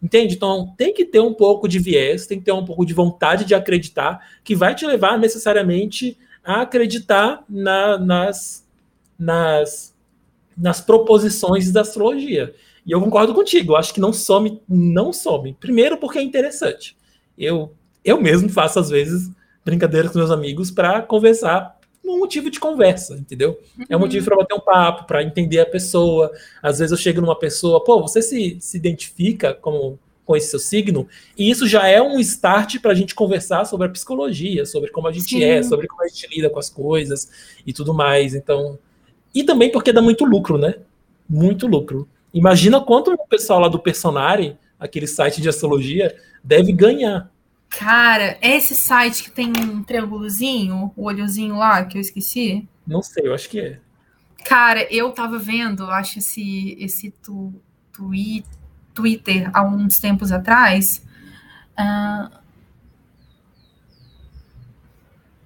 Entende? Então tem que ter um pouco de viés, tem que ter um pouco de vontade de acreditar, que vai te levar necessariamente a acreditar na, nas, nas, nas proposições da astrologia. E eu concordo contigo, acho que não some, não some. Primeiro porque é interessante. Eu, eu mesmo faço, às vezes, brincadeiras com meus amigos para conversar um motivo de conversa, entendeu? É um motivo para bater um papo, para entender a pessoa. Às vezes eu chego numa pessoa, pô, você se, se identifica como com esse seu signo, e isso já é um start para a gente conversar sobre a psicologia, sobre como a gente Sim. é, sobre como a gente lida com as coisas e tudo mais. Então, e também porque dá muito lucro, né? Muito lucro. Imagina quanto o pessoal lá do Personari, aquele site de astrologia, deve ganhar Cara, é esse site que tem um triângulozinho, o olhozinho lá, que eu esqueci? Não sei, eu acho que é. Cara, eu tava vendo, acho esse, esse tu, twi, Twitter há uns tempos atrás. Uh...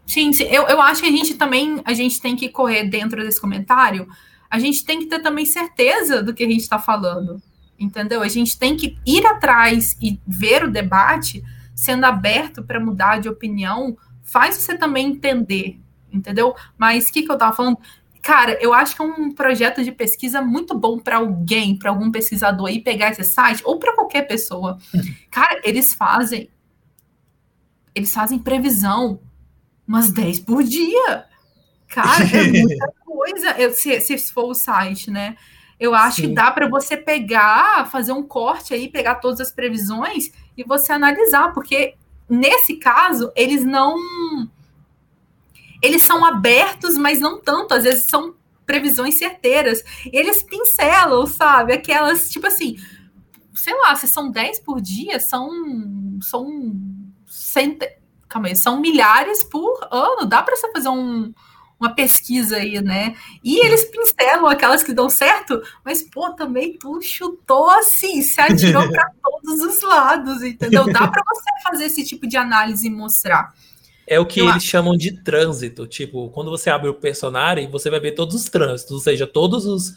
Sim, eu, eu acho que a gente também a gente tem que correr dentro desse comentário. A gente tem que ter também certeza do que a gente está falando, entendeu? A gente tem que ir atrás e ver o debate sendo aberto para mudar de opinião, faz você também entender, entendeu? Mas o que, que eu tava falando? Cara, eu acho que é um projeto de pesquisa muito bom para alguém, para algum pesquisador aí pegar esse site, ou para qualquer pessoa. Cara, eles fazem. Eles fazem previsão umas 10 por dia. Cara, é muita coisa. Eu, se, se for o site, né? Eu acho Sim. que dá para você pegar, fazer um corte aí, pegar todas as previsões e você analisar, porque nesse caso eles não eles são abertos, mas não tanto, às vezes são previsões certeiras. Eles pincelam, sabe? Aquelas, tipo assim, sei lá, se são 10 por dia, são são cent... Calma aí, são milhares por ano. Dá para você fazer um, uma pesquisa aí, né? E eles pincelam aquelas que dão certo, mas, pô, também tu chutou assim, se atirou para todos os lados, entendeu? Dá para você fazer esse tipo de análise e mostrar. É o que Eu eles acho. chamam de trânsito. Tipo, quando você abre o personagem, você vai ver todos os trânsitos, ou seja, todos os,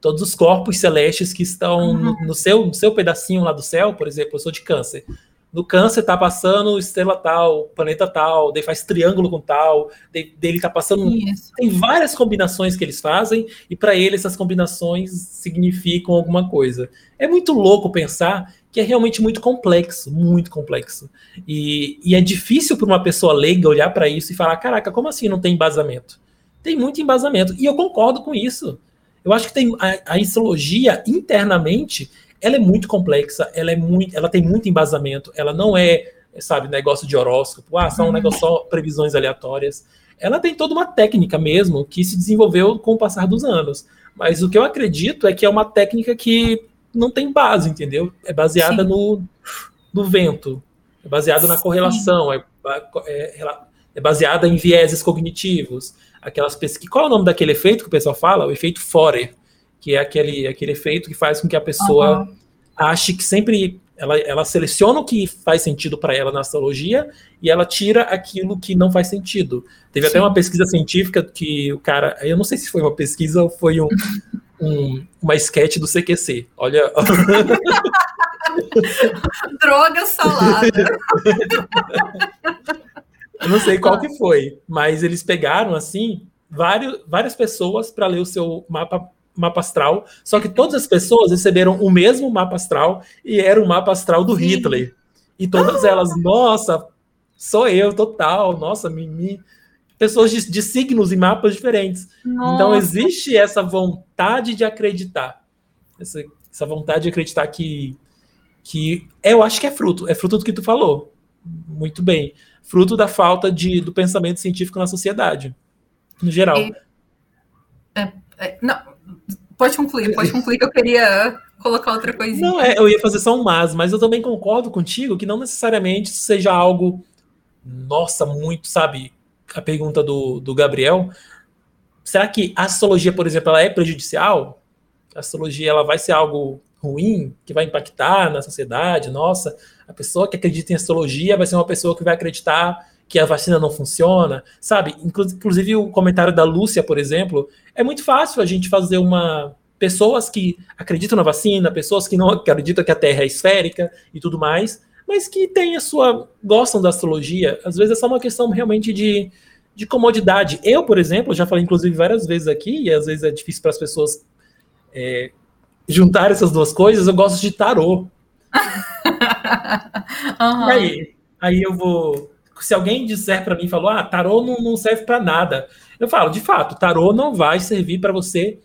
todos os corpos celestes que estão uhum. no, no, seu, no seu pedacinho lá do céu, por exemplo, eu sou de câncer no câncer tá passando estrela tal, planeta tal, daí faz triângulo com tal, daí, ele tá passando. Isso. Tem várias combinações que eles fazem, e para eles essas combinações significam alguma coisa. É muito louco pensar que é realmente muito complexo, muito complexo. E, e é difícil para uma pessoa leiga olhar para isso e falar: caraca, como assim não tem embasamento? Tem muito embasamento. E eu concordo com isso. Eu acho que tem a, a astrologia internamente ela é muito complexa, ela é muito, ela tem muito embasamento, ela não é, sabe, negócio de horóscopo, ah, são um negócio só previsões aleatórias. Ela tem toda uma técnica mesmo que se desenvolveu com o passar dos anos. Mas o que eu acredito é que é uma técnica que não tem base, entendeu? É baseada no, no vento, é baseada na correlação, é, é, é baseada em vieses cognitivos, aquelas pesquisas. Qual é o nome daquele efeito que o pessoal fala? O efeito Forer que é aquele, aquele efeito que faz com que a pessoa uhum. ache que sempre ela, ela seleciona o que faz sentido para ela na astrologia e ela tira aquilo que não faz sentido. Teve Sim. até uma pesquisa científica que o cara, eu não sei se foi uma pesquisa ou foi um, um uma sketch do CQC. Olha. Droga salada. eu não sei qual que foi, mas eles pegaram assim vários, várias pessoas para ler o seu mapa mapa astral, só que todas as pessoas receberam o mesmo mapa astral e era o mapa astral do Sim. Hitler. E todas ah! elas, nossa, sou eu, total, nossa, mimi. Pessoas de, de signos e mapas diferentes. Nossa. Então existe essa vontade de acreditar. Essa, essa vontade de acreditar que, que eu acho que é fruto, é fruto do que tu falou. Muito bem. Fruto da falta de, do pensamento científico na sociedade, no geral. É, é, é, não, Pode concluir, pode concluir que eu queria colocar outra coisinha. Não, é, eu ia fazer só um mas, mas eu também concordo contigo que não necessariamente seja algo nossa, muito, sabe? A pergunta do, do Gabriel. Será que a astrologia, por exemplo, ela é prejudicial? A astrologia ela vai ser algo ruim, que vai impactar na sociedade? Nossa, a pessoa que acredita em astrologia vai ser uma pessoa que vai acreditar que a vacina não funciona, sabe? Inclusive o comentário da Lúcia, por exemplo, é muito fácil a gente fazer uma pessoas que acreditam na vacina, pessoas que não acreditam que a Terra é esférica e tudo mais, mas que têm a sua gostam da astrologia. Às vezes é só uma questão realmente de, de comodidade. Eu, por exemplo, já falei inclusive várias vezes aqui e às vezes é difícil para as pessoas é, juntar essas duas coisas. Eu gosto de tarô. uhum. aí, aí eu vou se alguém disser para mim, falou, ah, tarô não, não serve para nada. Eu falo, de fato, tarô não vai servir para você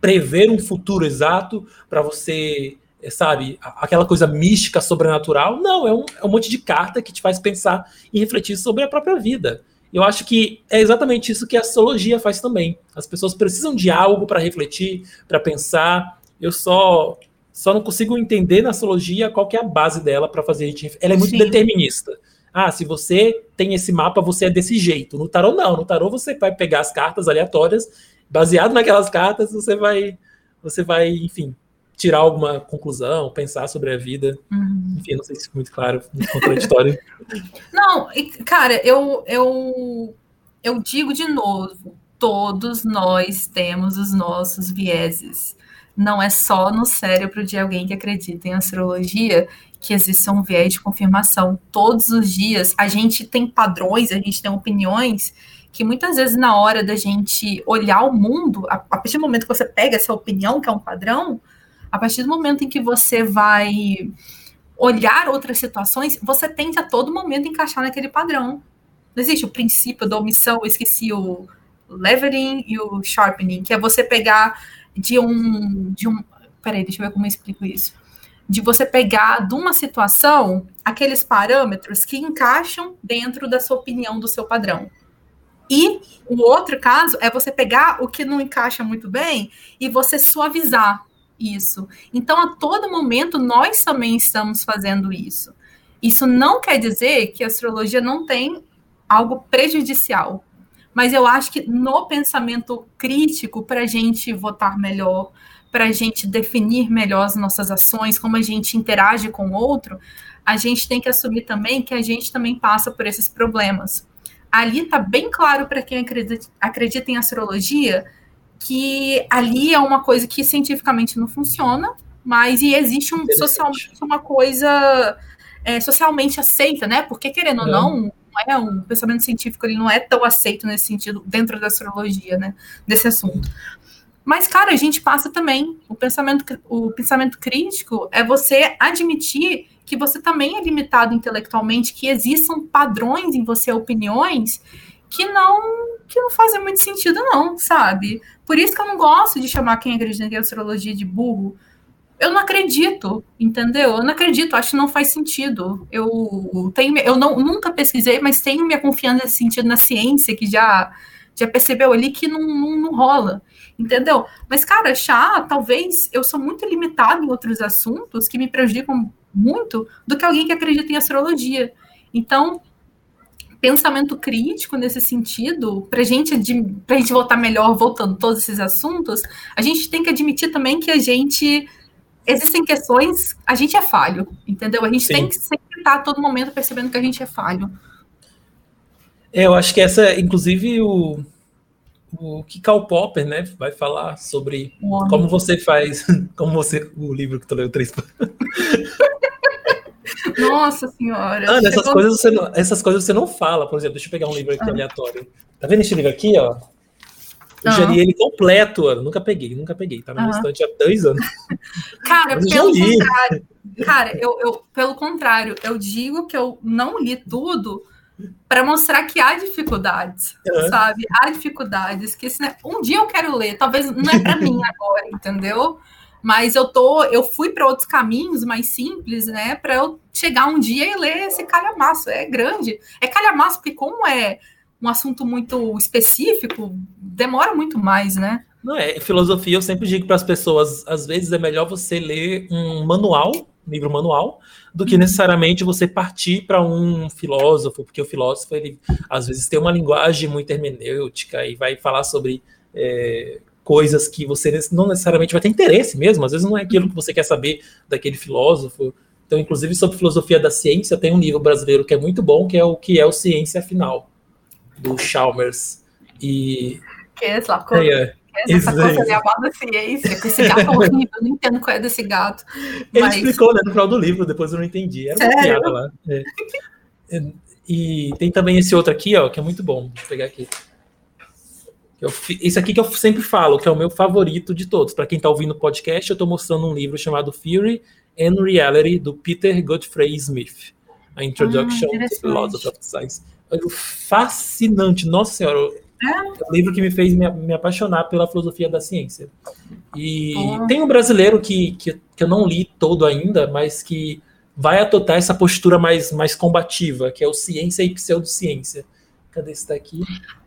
prever um futuro exato, para você, sabe, aquela coisa mística, sobrenatural. Não, é um, é um monte de carta que te faz pensar e refletir sobre a própria vida. Eu acho que é exatamente isso que a astrologia faz também. As pessoas precisam de algo para refletir, para pensar. Eu só só não consigo entender na astrologia qual é a base dela para fazer a gente. Ela é muito Sim. determinista. Ah, se você tem esse mapa, você é desse jeito. No tarô, não. No tarô, você vai pegar as cartas aleatórias, baseado naquelas cartas, você vai, você vai, enfim, tirar alguma conclusão, pensar sobre a vida. Uhum. Enfim, não sei se ficou muito claro, muito contraditório. não, cara, eu, eu, eu digo de novo, todos nós temos os nossos vieses. Não é só no cérebro de alguém que acredita em astrologia que existe um viés de confirmação. Todos os dias a gente tem padrões, a gente tem opiniões que muitas vezes na hora da gente olhar o mundo, a, partir do momento que você pega essa opinião, que é um padrão, a partir do momento em que você vai olhar outras situações, você tende a todo momento encaixar naquele padrão. Não existe o princípio da omissão, eu esqueci o leveling e o sharpening, que é você pegar de um. De um peraí, deixa eu ver como eu explico isso de você pegar de uma situação aqueles parâmetros que encaixam dentro da sua opinião, do seu padrão. E o outro caso é você pegar o que não encaixa muito bem e você suavizar isso. Então, a todo momento, nós também estamos fazendo isso. Isso não quer dizer que a astrologia não tem algo prejudicial. Mas eu acho que no pensamento crítico, para a gente votar melhor, para a gente definir melhor as nossas ações, como a gente interage com o outro, a gente tem que assumir também que a gente também passa por esses problemas. Ali está bem claro para quem acredita, acredita em astrologia que ali é uma coisa que cientificamente não funciona, mas e existe um, socialmente uma coisa é, socialmente aceita, né? Porque querendo ou não, não é um pensamento científico ele não é tão aceito nesse sentido dentro da astrologia, né? Desse assunto. Mas, cara, a gente passa também. O pensamento, o pensamento crítico é você admitir que você também é limitado intelectualmente, que existam padrões em você, opiniões que não que não fazem muito sentido, não, sabe? Por isso que eu não gosto de chamar quem acredita em astrologia de burro. Eu não acredito, entendeu? Eu não acredito, acho que não faz sentido. Eu tenho, eu não, nunca pesquisei, mas tenho minha confiança nesse sentido na ciência, que já, já percebeu ali que não, não, não rola entendeu? Mas, cara, chá, talvez eu sou muito limitado em outros assuntos que me prejudicam muito do que alguém que acredita em astrologia. Então, pensamento crítico nesse sentido, para gente, a gente voltar melhor, voltando todos esses assuntos, a gente tem que admitir também que a gente. Existem questões, a gente é falho, entendeu? A gente Sim. tem que sempre estar a todo momento percebendo que a gente é falho. É, eu acho que essa, inclusive, o, o que Karl Popper, né, vai falar sobre como você faz, como você, o livro que tu leu três. Nossa senhora. Ana, essas coisas, você não, essas coisas você não fala, por exemplo, deixa eu pegar um livro aqui ah. aleatório. Tá vendo esse livro aqui, ó? Eu já li ele completo, Ana. Nunca peguei, nunca peguei. Tá na minha estante há dois anos. Cara, pelo contrário. Cara, eu, eu, pelo contrário, eu digo que eu não li tudo para mostrar que há dificuldades, uhum. sabe? Há dificuldades que né, um dia eu quero ler, talvez não é para mim agora, entendeu? Mas eu tô, eu fui para outros caminhos mais simples, né, para eu chegar um dia e ler esse calhamaço. É grande. É calhamaço porque como é um assunto muito específico, demora muito mais, né? Não é, filosofia eu sempre digo para as pessoas, às vezes é melhor você ler um manual livro manual, do que necessariamente você partir para um filósofo, porque o filósofo ele às vezes tem uma linguagem muito hermenêutica e vai falar sobre é, coisas que você não necessariamente vai ter interesse mesmo, às vezes não é aquilo que você quer saber daquele filósofo. Então, inclusive sobre filosofia da ciência, tem um livro brasileiro que é muito bom, que é o que é o Ciência Final, do Chalmers. E que é coisa? É, essa coisa chamada ciência, com esse gato horrível, eu não entendo qual é desse gato. Ele mas... explicou né, no final do livro, depois eu não entendi. Era uma piada lá. É. E tem também esse outro aqui, ó, que é muito bom. Deixa eu pegar aqui. Eu, esse aqui que eu sempre falo, que é o meu favorito de todos. Para quem está ouvindo o podcast, eu estou mostrando um livro chamado Theory and Reality, do Peter Godfrey Smith. A Introduction ah, to Philosophy of Science. É fascinante, nossa senhora. É um livro que me fez me, me apaixonar pela filosofia da ciência. E tem um brasileiro que, que, que, eu não li todo ainda, mas que vai adotar essa postura mais, mais combativa, que é o Ciência e Pseudociência. Cadê esse daqui?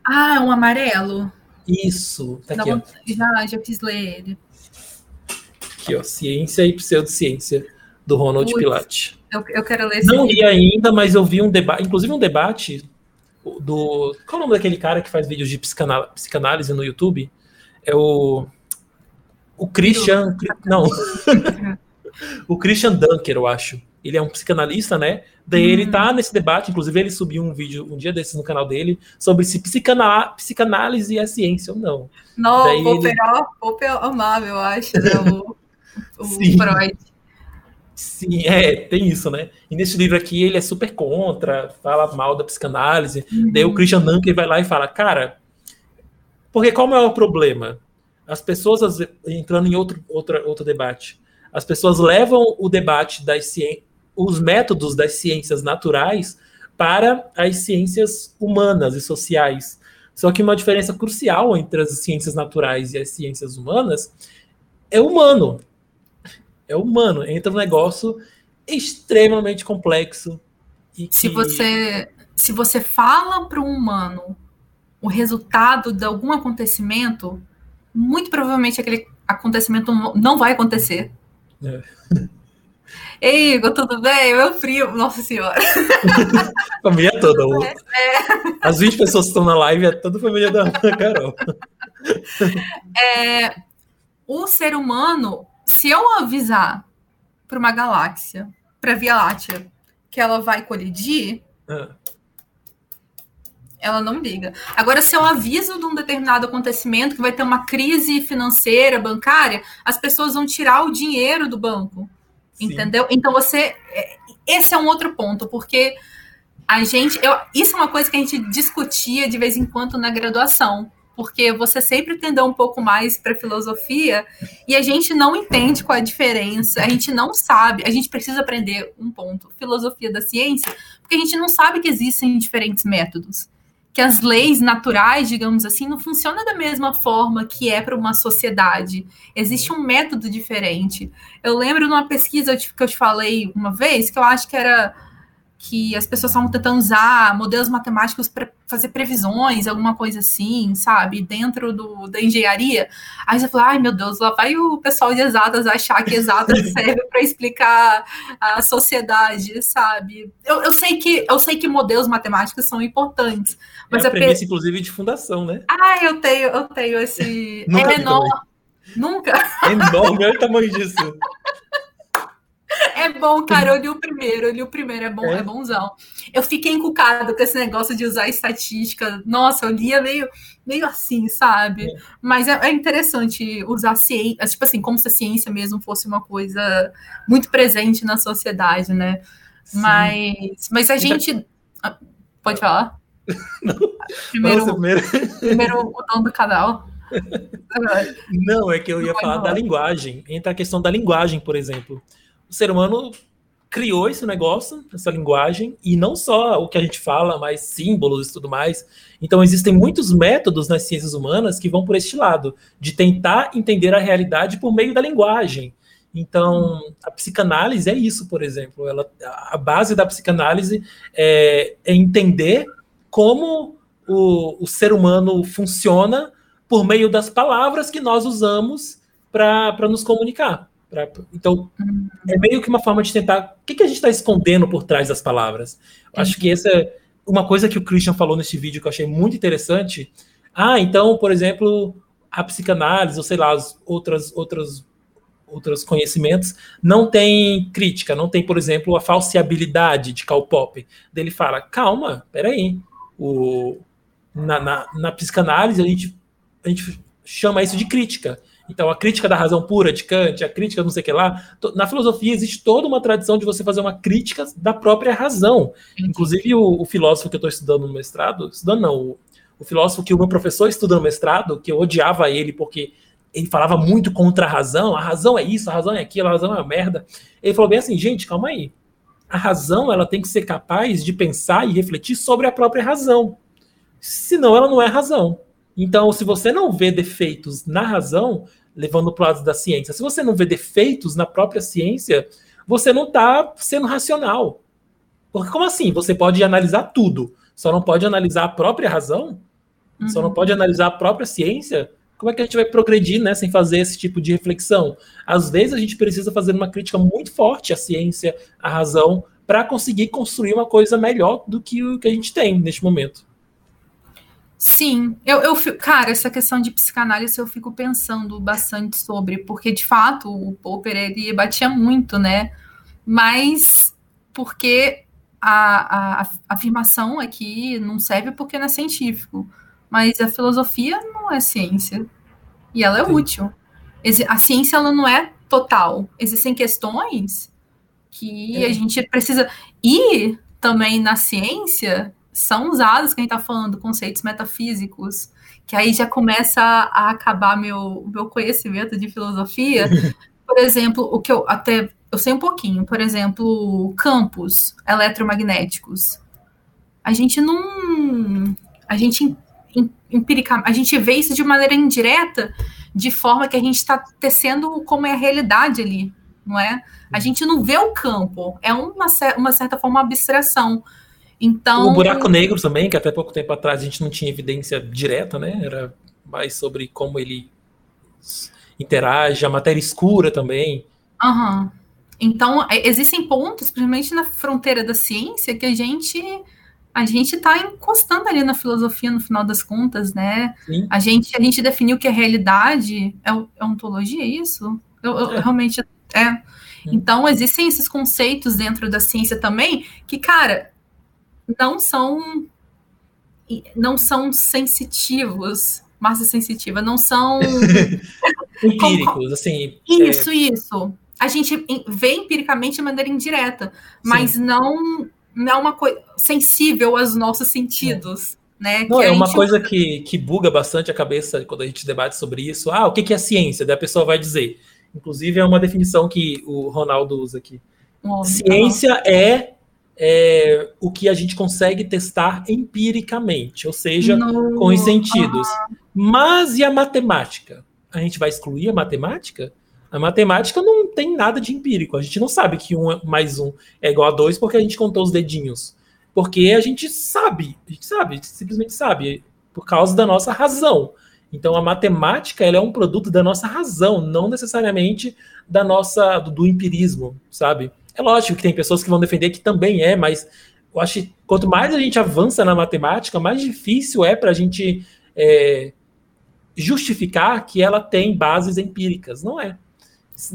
Ah, um amarelo. Isso, tá aqui. Já, já quis ler ele. Aqui, ó, Ciência e Pseudociência, do Ronald Pilate. Eu, eu quero ler esse Não li ainda, mas eu vi um debate, inclusive um debate do. Qual é o nome daquele cara que faz vídeos de psicanálise no YouTube? É o. O Christian. Não. o Christian Dunker, eu acho. Ele é um psicanalista, né? Daí hum. ele tá nesse debate, inclusive ele subiu um vídeo um dia desses no canal dele sobre se psicanálise é ciência ou não. Não, Daí Popper, ele... Popper amava, eu acho, né? O, o Freud. Sim, é, tem isso, né? E nesse livro aqui ele é super contra, fala mal da psicanálise. Uhum. Daí o Christian Dunker vai lá e fala, cara, porque qual é o problema? As pessoas, entrando em outro, outro, outro debate, as pessoas levam o debate das ciências, os métodos das ciências naturais para as ciências humanas e sociais. Só que uma diferença crucial entre as ciências naturais e as ciências humanas é humano é humano. Entra um negócio extremamente complexo. Que... Se você se você fala para um humano o resultado de algum acontecimento, muito provavelmente aquele acontecimento não vai acontecer. É. Ei, Igor, tudo bem? Meu frio, nossa senhora. família toda. É. As 20 pessoas que estão na live é toda a família da Carol. É, o ser humano, se eu avisar para uma galáxia, para a Via Láctea, que ela vai colidir, é. ela não liga. Agora, se eu aviso de um determinado acontecimento que vai ter uma crise financeira, bancária, as pessoas vão tirar o dinheiro do banco. Sim. Entendeu? Então você. É, esse é um outro ponto, porque a gente. Eu, isso é uma coisa que a gente discutia de vez em quando na graduação porque você sempre tendeu um pouco mais para filosofia e a gente não entende qual é a diferença, a gente não sabe, a gente precisa aprender um ponto, filosofia da ciência, porque a gente não sabe que existem diferentes métodos, que as leis naturais, digamos assim, não funcionam da mesma forma que é para uma sociedade. Existe um método diferente. Eu lembro numa pesquisa que eu te falei uma vez, que eu acho que era que as pessoas estavam tentando usar modelos matemáticos para fazer previsões, alguma coisa assim, sabe, dentro do, da engenharia. Aí você fala, ai meu Deus, lá vai o pessoal de exatas achar que exatas serve para explicar a sociedade, sabe? Eu, eu, sei que eu sei que modelos matemáticos são importantes, mas é a premissa, inclusive, de fundação, né? Ah, eu tenho, eu tenho esse. é menor. Nunca? É enorme, olha o tamanho disso. É bom, cara. Eu li o primeiro, eu li o primeiro, é bom, é, é bonzão. Eu fiquei encucado com esse negócio de usar estatística. Nossa, eu lia meio, meio assim, sabe? É. Mas é, é, interessante usar ciência, tipo assim, como se a ciência mesmo fosse uma coisa muito presente na sociedade, né? Mas, mas a gente. Ah, pode falar? Não. Primeiro, Nossa, primeiro... primeiro o dono do canal. Não, é que eu ia falar da linguagem. Entra a questão da linguagem, por exemplo o ser humano criou esse negócio, essa linguagem, e não só o que a gente fala, mas símbolos e tudo mais. Então, existem muitos métodos nas ciências humanas que vão por este lado, de tentar entender a realidade por meio da linguagem. Então, a psicanálise é isso, por exemplo. Ela, a base da psicanálise é, é entender como o, o ser humano funciona por meio das palavras que nós usamos para nos comunicar. Pra, então, é meio que uma forma de tentar. O que, que a gente está escondendo por trás das palavras? Eu acho que essa é uma coisa que o Christian falou nesse vídeo que eu achei muito interessante. Ah, então, por exemplo, a psicanálise, ou sei lá, as outras, outras, outros conhecimentos, não tem crítica, não tem, por exemplo, a falseabilidade de Karl Pop. Ele fala: calma, peraí. O, na, na, na psicanálise, a gente, a gente chama isso de crítica. Então, a crítica da razão pura de Kant, a crítica não sei o que lá. Na filosofia existe toda uma tradição de você fazer uma crítica da própria razão. Inclusive, o, o filósofo que eu estou estudando no mestrado, estudando não, o, o, filósofo que o meu professor estuda no mestrado, que eu odiava ele porque ele falava muito contra a razão, a razão é isso, a razão é aquilo, a razão é uma merda. Ele falou bem assim, gente, calma aí. A razão, ela tem que ser capaz de pensar e refletir sobre a própria razão. Senão, ela não é razão. Então, se você não vê defeitos na razão, levando para o lado da ciência, se você não vê defeitos na própria ciência, você não está sendo racional. Porque como assim? Você pode analisar tudo, só não pode analisar a própria razão? Uhum. Só não uhum. pode analisar a própria ciência? Como é que a gente vai progredir né, sem fazer esse tipo de reflexão? Às vezes a gente precisa fazer uma crítica muito forte à ciência, à razão, para conseguir construir uma coisa melhor do que o que a gente tem neste momento. Sim, eu, eu cara, essa questão de psicanálise eu fico pensando bastante sobre, porque de fato o Popper ele batia muito, né? Mas porque a, a, a afirmação aqui não serve porque não é científico, mas a filosofia não é ciência e ela é Sim. útil. A ciência ela não é total. Existem questões que é. a gente precisa e também na ciência são usados, quem está falando, conceitos metafísicos, que aí já começa a, acabar meu, meu conhecimento de filosofia. Por exemplo, o que eu até eu sei um pouquinho, por exemplo, campos eletromagnéticos. A gente não. A gente empirica, a gente vê isso de maneira indireta, de forma que a gente está tecendo como é a realidade ali, não é? A gente não vê o campo, é uma, uma certa forma abstração. Então. O buraco negro também, que até pouco tempo atrás a gente não tinha evidência direta, né? Era mais sobre como ele interage, a matéria escura também. Uhum. Então, é, existem pontos, principalmente na fronteira da ciência, que a gente a gente está encostando ali na filosofia no final das contas, né? Sim. A gente a gente definiu que a realidade é, é ontologia, é isso? Eu, eu é. realmente é. Então existem esses conceitos dentro da ciência também que, cara, não são não são sensitivos, massa sensitiva, não são empíricos, assim. Isso, é... isso. A gente vê empiricamente de maneira indireta, mas Sim. não não é uma coisa sensível aos nossos sentidos. Né, não, é uma gente... coisa que, que buga bastante a cabeça quando a gente debate sobre isso. Ah, o que, que é ciência? Daí a pessoa vai dizer. Inclusive, é uma definição que o Ronaldo usa aqui. Oh, ciência é é, o que a gente consegue testar empiricamente, ou seja, no... com os sentidos. Mas e a matemática? A gente vai excluir a matemática? A matemática não tem nada de empírico. A gente não sabe que um mais um é igual a dois porque a gente contou os dedinhos. Porque a gente sabe, a gente sabe, a gente simplesmente sabe, por causa da nossa razão. Então a matemática ela é um produto da nossa razão, não necessariamente da nossa do, do empirismo, sabe? É lógico que tem pessoas que vão defender que também é, mas eu acho que quanto mais a gente avança na matemática, mais difícil é para a gente é, justificar que ela tem bases empíricas. Não é.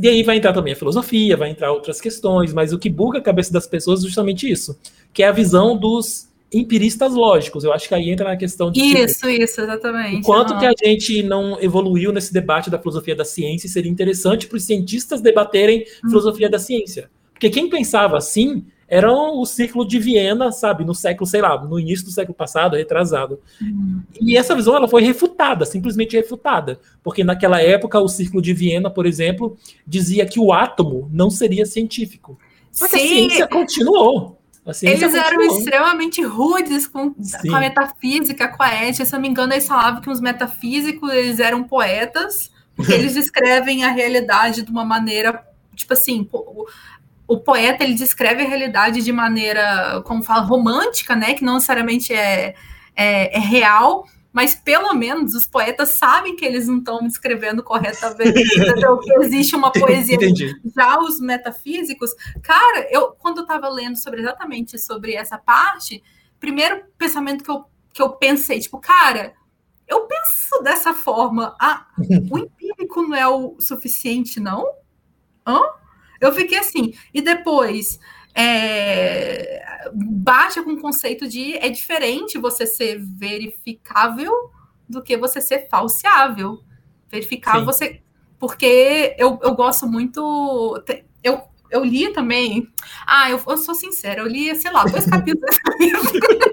E aí vai entrar também a filosofia, vai entrar outras questões, mas o que buga a cabeça das pessoas é justamente isso, que é a visão dos empiristas lógicos. Eu acho que aí entra na questão de. Isso, tipo, isso, exatamente. O quanto uhum. que a gente não evoluiu nesse debate da filosofia da ciência, seria interessante para os cientistas debaterem uhum. filosofia da ciência. Porque quem pensava assim era o círculo de Viena, sabe, no século, sei lá, no início do século passado, retrasado. Uhum. E essa visão ela foi refutada, simplesmente refutada, porque naquela época o círculo de Viena, por exemplo, dizia que o átomo não seria científico. Só que Sim. a ciência continuou. A ciência eles continuou. eram extremamente rudes com, com, a metafísica, com a ética. Se eu não me engano, eles falavam que os metafísicos eles eram poetas, porque eles descrevem a realidade de uma maneira, tipo assim, o poeta ele descreve a realidade de maneira, como fala, romântica, né? Que não necessariamente é, é, é real, mas pelo menos os poetas sabem que eles não estão escrevendo corretamente, entendeu? que existe uma poesia. Entendi. Já os metafísicos, cara, eu quando eu estava lendo sobre exatamente sobre essa parte, primeiro pensamento que eu, que eu pensei, tipo, cara, eu penso dessa forma, ah, o empírico não é o suficiente, não? Hã? Eu fiquei assim, e depois é, baixa com o conceito de é diferente você ser verificável do que você ser falseável. Verificável Sim. você. Porque eu, eu gosto muito. Eu, eu li também. Ah, eu, eu sou sincera, eu li, sei lá, dois capítulos desse livro.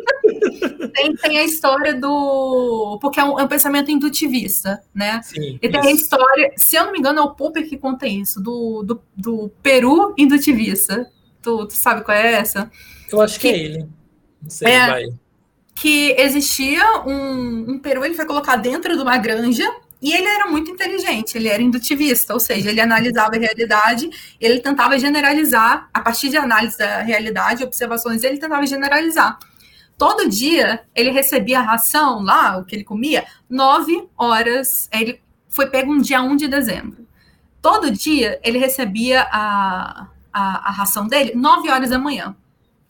Tem, tem a história do. Porque é um, é um pensamento indutivista, né? Sim, e tem isso. a história, se eu não me engano, é o Popper que conta isso, do, do, do Peru indutivista. Tu, tu sabe qual é essa? Eu acho que, que é ele. Não sei, é, vai. Que existia um, um peru, ele foi colocado dentro de uma granja e ele era muito inteligente, ele era indutivista, ou seja, ele analisava a realidade, ele tentava generalizar, a partir de análise da realidade, observações, ele tentava generalizar. Todo dia ele recebia a ração lá, o que ele comia, nove horas. Ele foi pego um dia 1 de dezembro. Todo dia ele recebia a, a, a ração dele 9 horas da manhã.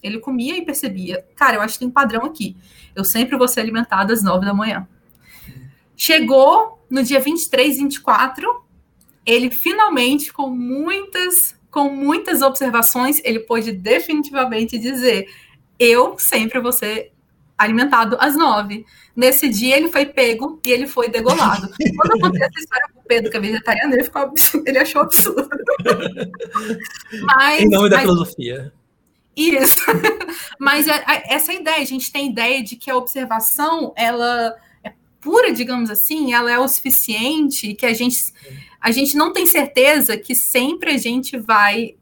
Ele comia e percebia, cara, eu acho que tem um padrão aqui. Eu sempre vou ser alimentado às 9 da manhã. Chegou no dia 23, 24, ele finalmente, com muitas, com muitas observações, ele pôde definitivamente dizer: eu sempre vou ser alimentado às nove. Nesse dia ele foi pego e ele foi degolado. Quando eu contei essa história pro Pedro, que é vegetariano, ele, ficou, ele achou absurdo. mas, em nome da mas, filosofia. Isso. mas a, a, essa ideia, a gente tem ideia de que a observação, ela é pura, digamos assim, ela é o suficiente, que a gente, a gente não tem certeza que sempre a gente vai.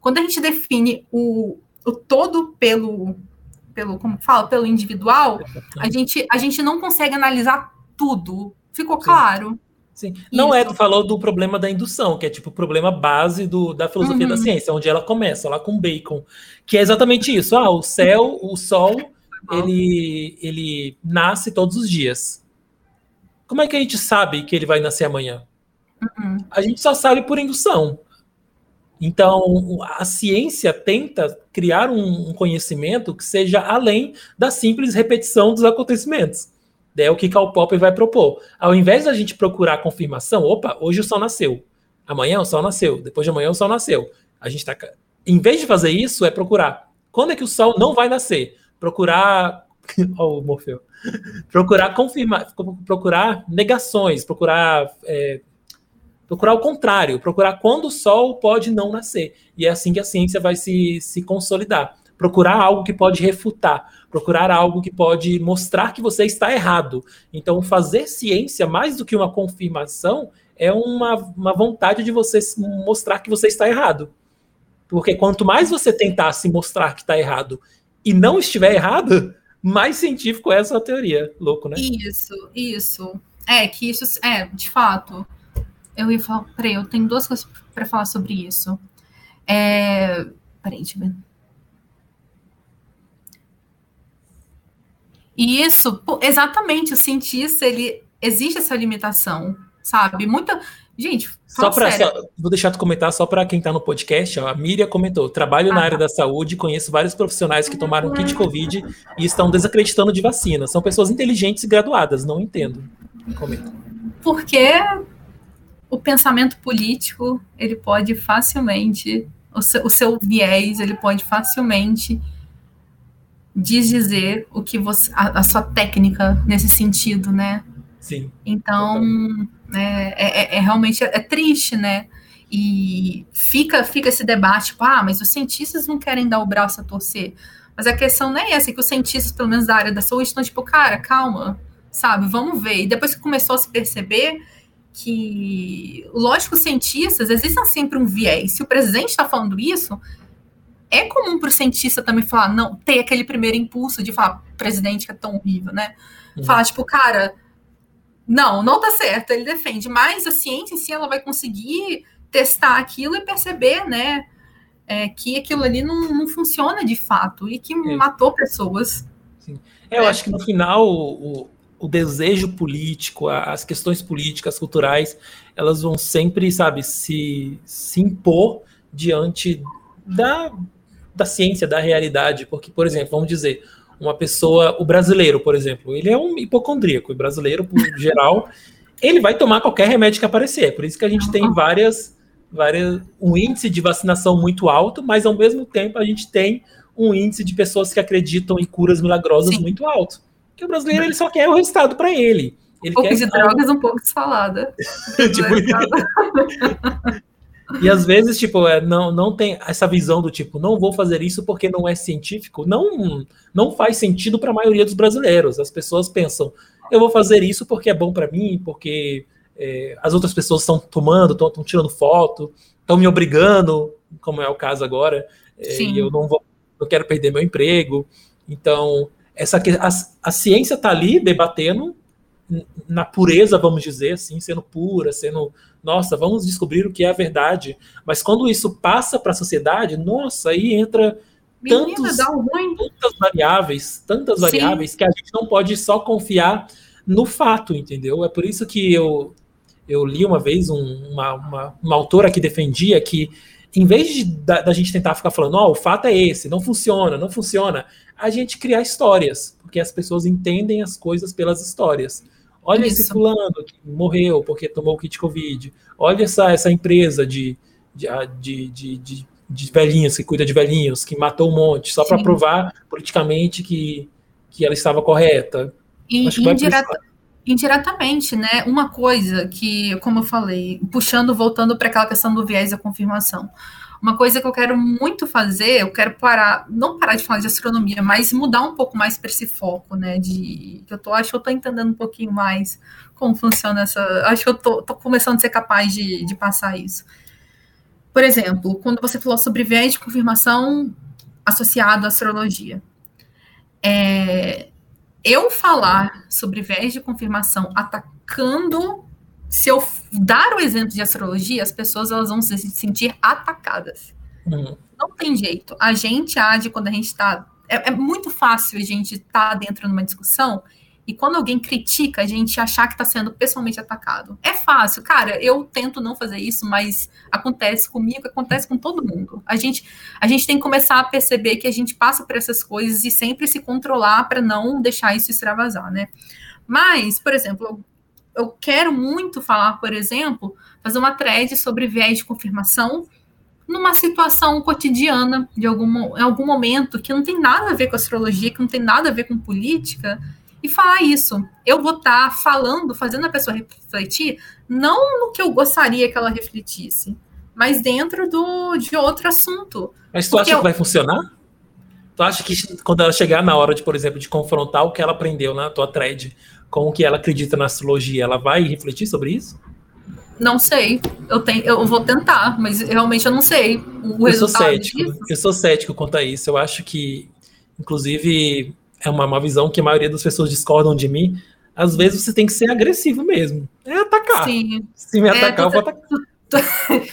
Quando a gente define o, o todo pelo pelo, como fala, pelo individual, a gente, a gente não consegue analisar tudo. Ficou claro? Sim. Não é, tu falou do problema da indução, que é tipo o problema base do, da filosofia uhum. da ciência, onde ela começa, lá com Bacon, que é exatamente isso. Ah, o céu, o sol, ele, ele nasce todos os dias. Como é que a gente sabe que ele vai nascer amanhã? Uhum. A gente só sabe por indução. Então, a ciência tenta criar um, conhecimento que seja além da simples repetição dos acontecimentos. É o que Karl Popper vai propor. Ao invés da gente procurar confirmação, opa, hoje o sol nasceu, amanhã o sol nasceu, depois de amanhã o sol nasceu. A gente tá, em vez de fazer isso, é procurar quando é que o sol não vai nascer. Procurar, oh, Morfeu, procurar confirmar, procurar negações, procurar é, procurar o contrário, procurar quando o sol pode não nascer. E é assim que a ciência vai se, se consolidar. Procurar algo que pode refutar, procurar algo que pode mostrar que você está errado. Então, fazer ciência, mais do que uma confirmação, é uma, uma vontade de você mostrar que você está errado. Porque quanto mais você tentar se mostrar que está errado e não estiver errado, mais científico é essa teoria. Louco, né? Isso, isso. É, que isso, é, de fato eu ia falar. Peraí, eu tenho duas coisas para falar sobre isso. É, peraí, deixa eu ver. E isso, exatamente, o cientista, ele existe essa limitação, sabe? Muita. Gente, só para vou deixar tu comentar só para quem está no podcast. Ó, a Miriam comentou: trabalho ah, na área da saúde, conheço vários profissionais que tomaram kit COVID e estão desacreditando de vacina. São pessoas inteligentes e graduadas, não entendo. Comenta. Porque o pensamento político ele pode facilmente, o seu, o seu viés, ele pode facilmente dizer o que você, a, a, sua técnica nesse sentido, né? Sim. Então, é, é, é, é, realmente é, triste, né? E fica, fica esse debate, tipo, ah, mas os cientistas não querem dar o braço a torcer. Mas a questão não é essa, é que os cientistas, pelo menos da área da saúde, estão tipo, cara, calma, sabe, vamos ver. E depois que começou a se perceber que, lógico, cientistas, existem sempre um viés. Se o presidente está falando isso, é comum para o cientista também falar, não, ter aquele primeiro impulso de falar, presidente que é tão horrível, né? Uhum. Falar, tipo, cara, não, não tá certo, ele defende, mas a ciência em si, ela vai conseguir testar aquilo e perceber, né, é, que aquilo ali não, não funciona de fato e que é. matou pessoas. É, eu é. acho que no final o, o desejo político, as questões políticas, culturais, elas vão sempre, sabe, se, se impor diante da, da ciência, da realidade. Porque, por exemplo, vamos dizer, uma pessoa, o brasileiro, por exemplo, ele é um hipocondríaco, o brasileiro, por geral, ele vai tomar qualquer remédio que aparecer. É por isso que a gente tem várias, várias, um índice de vacinação muito alto, mas ao mesmo tempo a gente tem um índice de pessoas que acreditam em curas milagrosas Sim. muito alto. Porque o brasileiro ele só quer o resultado para ele. ele. Um pouco de drogas, um pouco de salada. tipo... e às vezes, tipo, é, não, não tem essa visão do tipo, não vou fazer isso porque não é científico. Não, não faz sentido para a maioria dos brasileiros. As pessoas pensam, eu vou fazer isso porque é bom para mim, porque é, as outras pessoas estão tomando, estão tirando foto, estão me obrigando, como é o caso agora, é, e eu não vou, não quero perder meu emprego. Então, essa a, a ciência está ali debatendo na pureza, vamos dizer assim, sendo pura, sendo, nossa, vamos descobrir o que é a verdade. Mas quando isso passa para a sociedade, nossa, aí entra tantos, tantas variáveis, tantas Sim. variáveis que a gente não pode só confiar no fato, entendeu? É por isso que eu, eu li uma vez um, uma, uma, uma autora que defendia que em vez de, da, da gente tentar ficar falando, ó, oh, o fato é esse, não funciona, não funciona, a gente criar histórias, porque as pessoas entendem as coisas pelas histórias. Olha Isso. esse fulano que morreu porque tomou o kit Covid. Olha essa, essa empresa de, de, de, de, de velhinhos, que cuida de velhinhos, que matou um monte, só para provar politicamente que, que ela estava correta. E, indireta, indiretamente, né? Uma coisa que, como eu falei, puxando, voltando para aquela questão do viés da confirmação. Uma coisa que eu quero muito fazer, eu quero parar, não parar de falar de astronomia, mas mudar um pouco mais para esse foco, né? De que eu tô, acho que eu tô entendendo um pouquinho mais como funciona essa. Acho que eu tô, tô começando a ser capaz de, de passar isso. Por exemplo, quando você falou sobre viés de confirmação associado à astrologia. É, eu falar sobre viés de confirmação atacando se eu dar o exemplo de astrologia, as pessoas elas vão se sentir atacadas. Uhum. Não tem jeito. A gente age quando a gente está. É, é, muito fácil a gente estar tá dentro de uma discussão e quando alguém critica, a gente achar que está sendo pessoalmente atacado. É fácil, cara. Eu tento não fazer isso, mas acontece comigo, acontece com todo mundo. A gente, a gente tem que começar a perceber que a gente passa por essas coisas e sempre se controlar para não deixar isso extravasar, né? Mas, por exemplo, eu quero muito falar, por exemplo, fazer uma thread sobre viés de confirmação numa situação cotidiana, de algum, em algum momento, que não tem nada a ver com astrologia, que não tem nada a ver com política, e falar isso. Eu vou estar tá falando, fazendo a pessoa refletir, não no que eu gostaria que ela refletisse, mas dentro do, de outro assunto. Mas tu Porque acha eu... que vai funcionar? Tu acha que quando ela chegar na hora de, por exemplo, de confrontar o que ela aprendeu na tua thread com o que ela acredita na astrologia, ela vai refletir sobre isso? Não sei. Eu, tenho, eu vou tentar, mas realmente eu não sei o eu sou cético. Disso. Eu sou cético quanto a isso. Eu acho que, inclusive, é uma, uma visão que a maioria das pessoas discordam de mim. Às vezes você tem que ser agressivo mesmo. É atacar. Sim. Se me é, atacar, é, tu, eu vou atacar.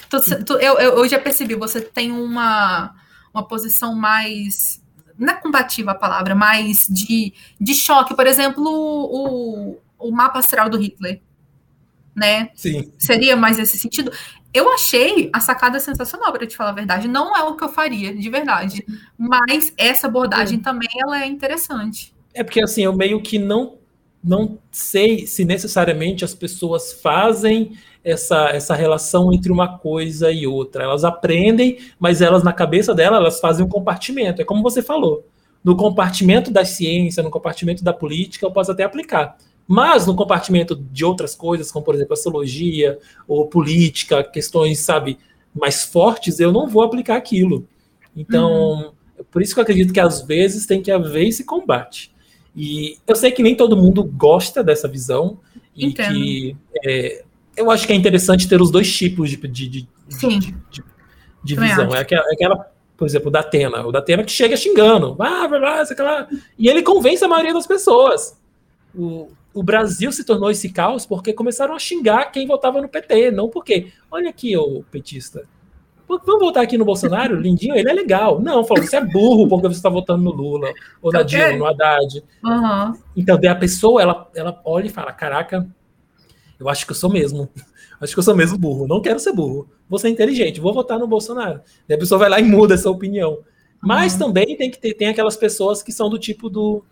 Tu, tu, eu, eu já percebi, você tem uma, uma posição mais não é combativa a palavra, mas de, de choque. Por exemplo, o, o mapa astral do Hitler. Né? Sim. Seria mais nesse sentido. Eu achei a sacada sensacional, para te falar a verdade. Não é o que eu faria, de verdade. Mas essa abordagem é. também ela é interessante. É porque assim, eu meio que não não sei se necessariamente as pessoas fazem essa, essa relação entre uma coisa e outra. Elas aprendem, mas elas, na cabeça dela, elas fazem um compartimento. É como você falou. No compartimento da ciência, no compartimento da política, eu posso até aplicar. Mas no compartimento de outras coisas, como por exemplo astrologia ou política, questões, sabe, mais fortes, eu não vou aplicar aquilo. Então, uhum. por isso que eu acredito que às vezes tem que haver esse combate. E eu sei que nem todo mundo gosta dessa visão e Entendo. que é, eu acho que é interessante ter os dois tipos de, de, de, de, de visão. É aquela, é aquela, por exemplo, da Atena. O da Atena que chega xingando. Ah, blá, blá, e ele convence a maioria das pessoas. O, o Brasil se tornou esse caos porque começaram a xingar quem votava no PT, não porque, olha aqui, o petista, vamos votar aqui no Bolsonaro? Lindinho, ele é legal. Não, falou, você é burro porque você está votando no Lula, ou na okay. Dilma, no Haddad. Uhum. Então, daí a pessoa, ela, ela olha e fala, caraca, eu acho que eu sou mesmo. Acho que eu sou mesmo burro. Não quero ser burro. Vou ser inteligente, vou votar no Bolsonaro. Daí a pessoa vai lá e muda essa opinião. Mas uhum. também tem que ter tem aquelas pessoas que são do tipo do.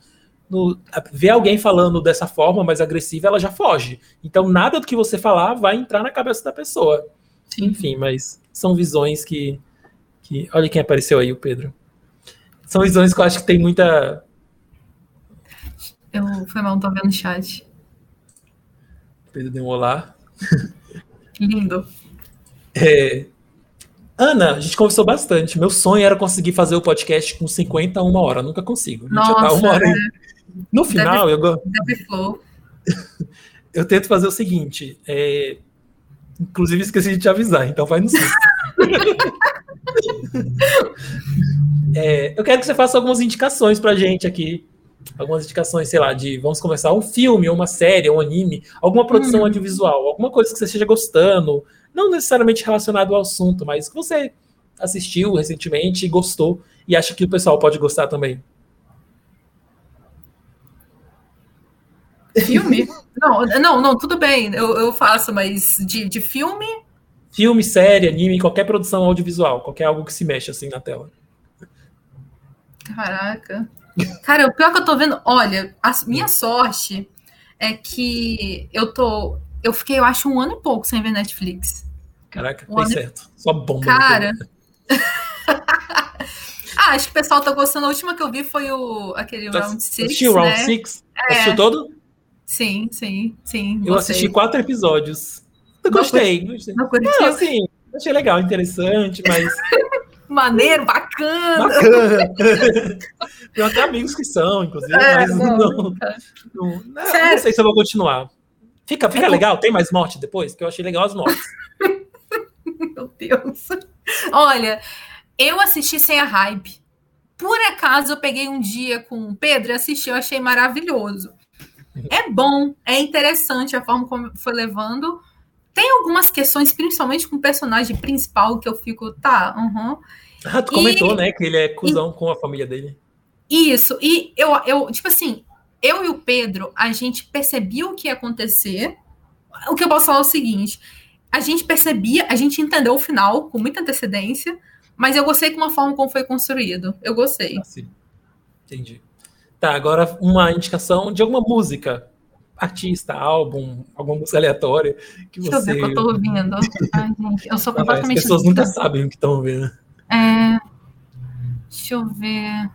No, ver alguém falando dessa forma mais agressiva, ela já foge. Então, nada do que você falar vai entrar na cabeça da pessoa. Sim. Enfim, mas são visões que, que. Olha quem apareceu aí, o Pedro. São visões que eu acho que tem muita. Eu foi mal, não tô vendo o chat. Pedro deu um olá. Lindo. É, Ana, a gente conversou bastante. Meu sonho era conseguir fazer o podcast com 50 a uma hora. Nunca consigo. Gente Nossa, tá uma hora é. No final, eu eu tento fazer o seguinte. É... Inclusive, esqueci de te avisar, então vai no susto. é, eu quero que você faça algumas indicações pra gente aqui. Algumas indicações, sei lá, de vamos começar um filme, uma série, um anime, alguma produção hum. audiovisual, alguma coisa que você esteja gostando, não necessariamente relacionado ao assunto, mas que você assistiu recentemente e gostou e acha que o pessoal pode gostar também. Filme? não, não, não, tudo bem, eu, eu faço, mas de, de filme? Filme, série, anime, qualquer produção audiovisual, qualquer algo que se mexe assim na tela. Caraca. Cara, o pior que eu tô vendo, olha, a minha sorte é que eu tô eu fiquei, eu acho, um ano e pouco sem ver Netflix. Caraca, um fez certo. Só bomba. Cara. ah, acho que o pessoal tá gostando. A última que eu vi foi o aquele tá, Round 6. Assistiu né? Round 6? É. Assistiu todo? Sim, sim, sim. Eu assisti quatro episódios. Eu gostei. gostei. Não curtiu? assim, achei legal, interessante, mas. Maneiro, bacana. Bacana. Tem até amigos que são, inclusive, é, mas não, não, não, não, não sei se eu vou continuar. Fica, fica legal? Tem mais morte depois? Porque eu achei legal as mortes. Meu Deus. Olha, eu assisti sem a hype. Por acaso eu peguei um dia com o Pedro e assisti, eu achei maravilhoso. É bom, é interessante a forma como foi levando. Tem algumas questões, principalmente com o personagem principal, que eu fico, tá, uhum. Ah, tu e, comentou, né, que ele é cuzão e, com a família dele. Isso, e eu, eu, tipo assim, eu e o Pedro, a gente percebia o que ia acontecer. O que eu posso falar é o seguinte: a gente percebia, a gente entendeu o final com muita antecedência, mas eu gostei com a forma como foi construído. Eu gostei. Ah, sim. Entendi. Tá, agora uma indicação de alguma música. Artista, álbum, alguma música aleatória que Deixa você. Deixa eu ver o que eu tô ouvindo. Ai, gente, eu sou completamente. As pessoas nunca sabem o que estão ouvindo. É. Deixa eu ver.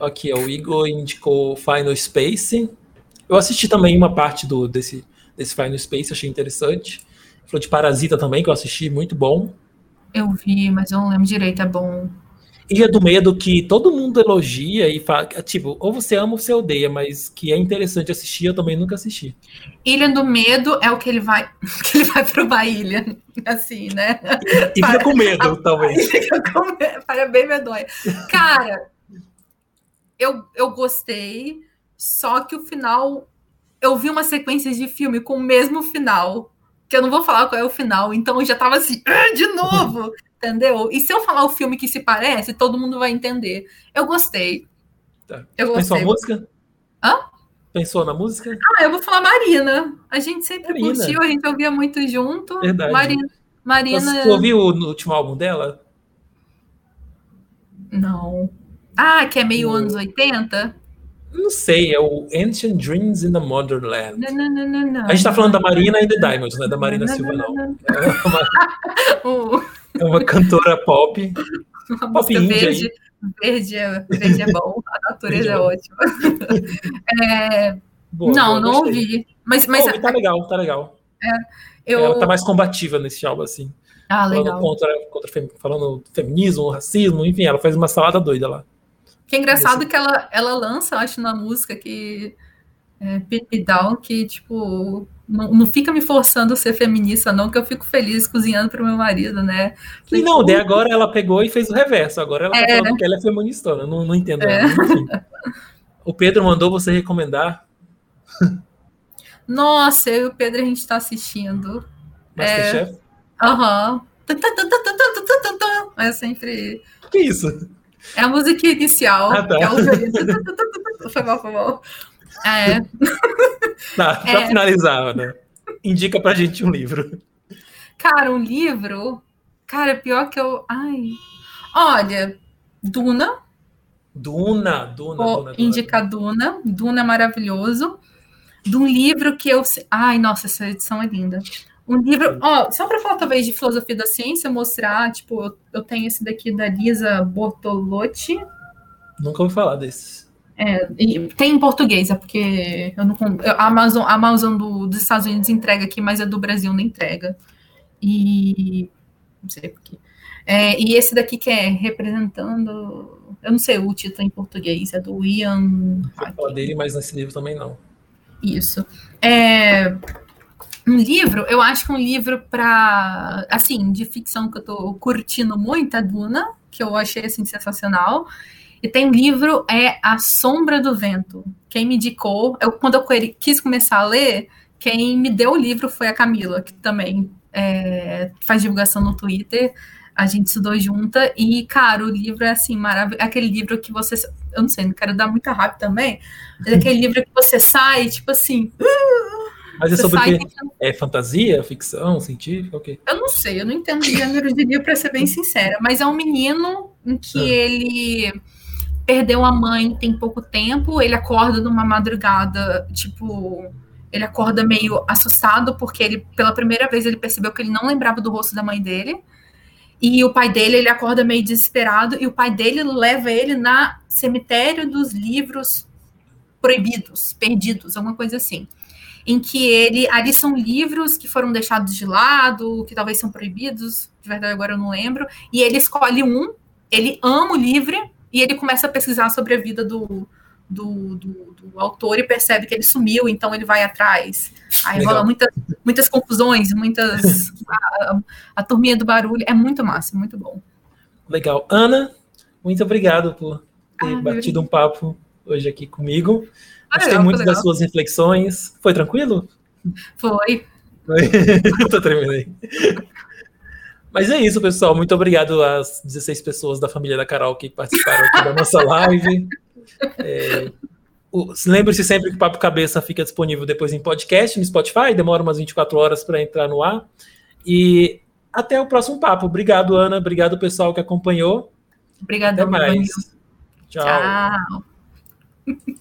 Aqui, o Igor indicou Final Space. Eu assisti também uma parte do, desse, desse Final Space, achei interessante. Falou de Parasita também, que eu assisti, muito bom. Eu vi, mas eu não lembro direito, é bom. Ilha do Medo, que todo mundo elogia e fala, tipo, ou você ama ou você odeia, mas que é interessante assistir, eu também nunca assisti. Ilha do Medo é o que ele vai, que ele vai para uma ilha, assim, né? E, fica com medo, talvez. Fica com medo, para bem medonha. Cara, eu, eu gostei, só que o final. Eu vi uma sequência de filme com o mesmo final, que eu não vou falar qual é o final, então eu já tava assim, ah, de novo, entendeu? E se eu falar o filme que se parece, todo mundo vai entender. Eu gostei. Tá. Eu gostei. Pensou a música? Hã? Pensou na música? Ah, eu vou falar Marina. A gente sempre Marina. curtiu, a gente ouvia muito junto. Verdade. Marina. Marina... Você ouviu o último álbum dela? Não. Ah, que é meio o... anos 80? Não sei, é o Ancient Dreams in the Motherland. Não, não, não, não, não. A gente tá falando da Marina e The Diamonds, não é da Marina não, Silva, não. não. É, uma, é uma cantora pop. Uma pop verde. Verde é, verde é bom, a natureza é, é ótima. É, boa, não, boa, não ouvi. Mas, mas tá legal, tá legal. É, eu... Ela tá mais combativa nesse álbum, assim. Ah, falando legal. Contra, contra, falando feminismo, racismo, enfim, ela faz uma salada doida lá. Que é engraçado que ela, ela lança, acho, na música que é, Pit Down, que, tipo, não, não fica me forçando a ser feminista, não, que eu fico feliz cozinhando para o meu marido, né? E não, daí agora ela pegou e fez o reverso. Agora ela tá é. falando que ela é feminista, não, não entendo. É. o Pedro mandou você recomendar. Nossa, eu e o Pedro a gente está assistindo. Masterchef? Aham. É... Uhum. é sempre. Que isso? É a música inicial. Ah, tá. é o... foi mal, foi mal. É. Tá, pra é... finalizar, né? Indica pra gente um livro. Cara, um livro. Cara, pior que eu. Ai. Olha, Duna. Duna, Duna, Vou Duna, Indica Duna. Duna é maravilhoso. De um livro que eu. Ai, nossa, essa edição é linda. Um livro, ó, só para falar talvez de filosofia da ciência, mostrar, tipo, eu tenho esse daqui da Lisa Bortolotti. Nunca ouvi falar desses. É, tem em português, é porque eu não, a Amazon, a Amazon do, dos Estados Unidos entrega aqui, mas a do Brasil não entrega. E não sei porquê. É, e esse daqui que é representando, eu não sei o título em português, é do Ian. Fala dele, mas nesse livro também não. Isso. É, um livro, eu acho que um livro para, assim, de ficção que eu tô curtindo muito é Duna, que eu achei, assim, sensacional. E tem um livro, é A Sombra do Vento. Quem me indicou, eu, quando eu quis começar a ler, quem me deu o livro foi a Camila, que também é, faz divulgação no Twitter. A gente estudou junta e, cara, o livro é assim, maravilhoso. É aquele livro que você. Eu não sei, não quero dar muita rápido também, mas é aquele livro que você sai, tipo assim. Mas é sobre o quê? É fantasia, ficção, científica, o quê? Eu não sei, eu não entendo gênero de livro, para ser bem sincera. Mas é um menino em que ah. ele perdeu a mãe tem pouco tempo, ele acorda numa madrugada, tipo, ele acorda meio assustado porque ele pela primeira vez ele percebeu que ele não lembrava do rosto da mãe dele. E o pai dele, ele acorda meio desesperado e o pai dele leva ele na cemitério dos livros proibidos, perdidos, alguma coisa assim em que ele ali são livros que foram deixados de lado, que talvez são proibidos, de verdade agora eu não lembro, e ele escolhe um, ele ama o livro e ele começa a pesquisar sobre a vida do, do, do, do autor e percebe que ele sumiu, então ele vai atrás. Aí Legal. rola muitas, muitas confusões, muitas. a, a turminha do barulho é muito massa, muito bom. Legal. Ana, muito obrigado por ter ah, batido um papo hoje aqui comigo. Gostei muito das suas reflexões. Foi tranquilo? Foi. Foi. Tô tremendo aí. Mas é isso, pessoal. Muito obrigado às 16 pessoas da família da Carol que participaram aqui da nossa live. É, Lembre-se sempre que o Papo Cabeça fica disponível depois em podcast no Spotify, demora umas 24 horas para entrar no ar. E até o próximo papo. Obrigado, Ana. Obrigado, pessoal que acompanhou. Obrigada, Até mais. Tchau. Tchau.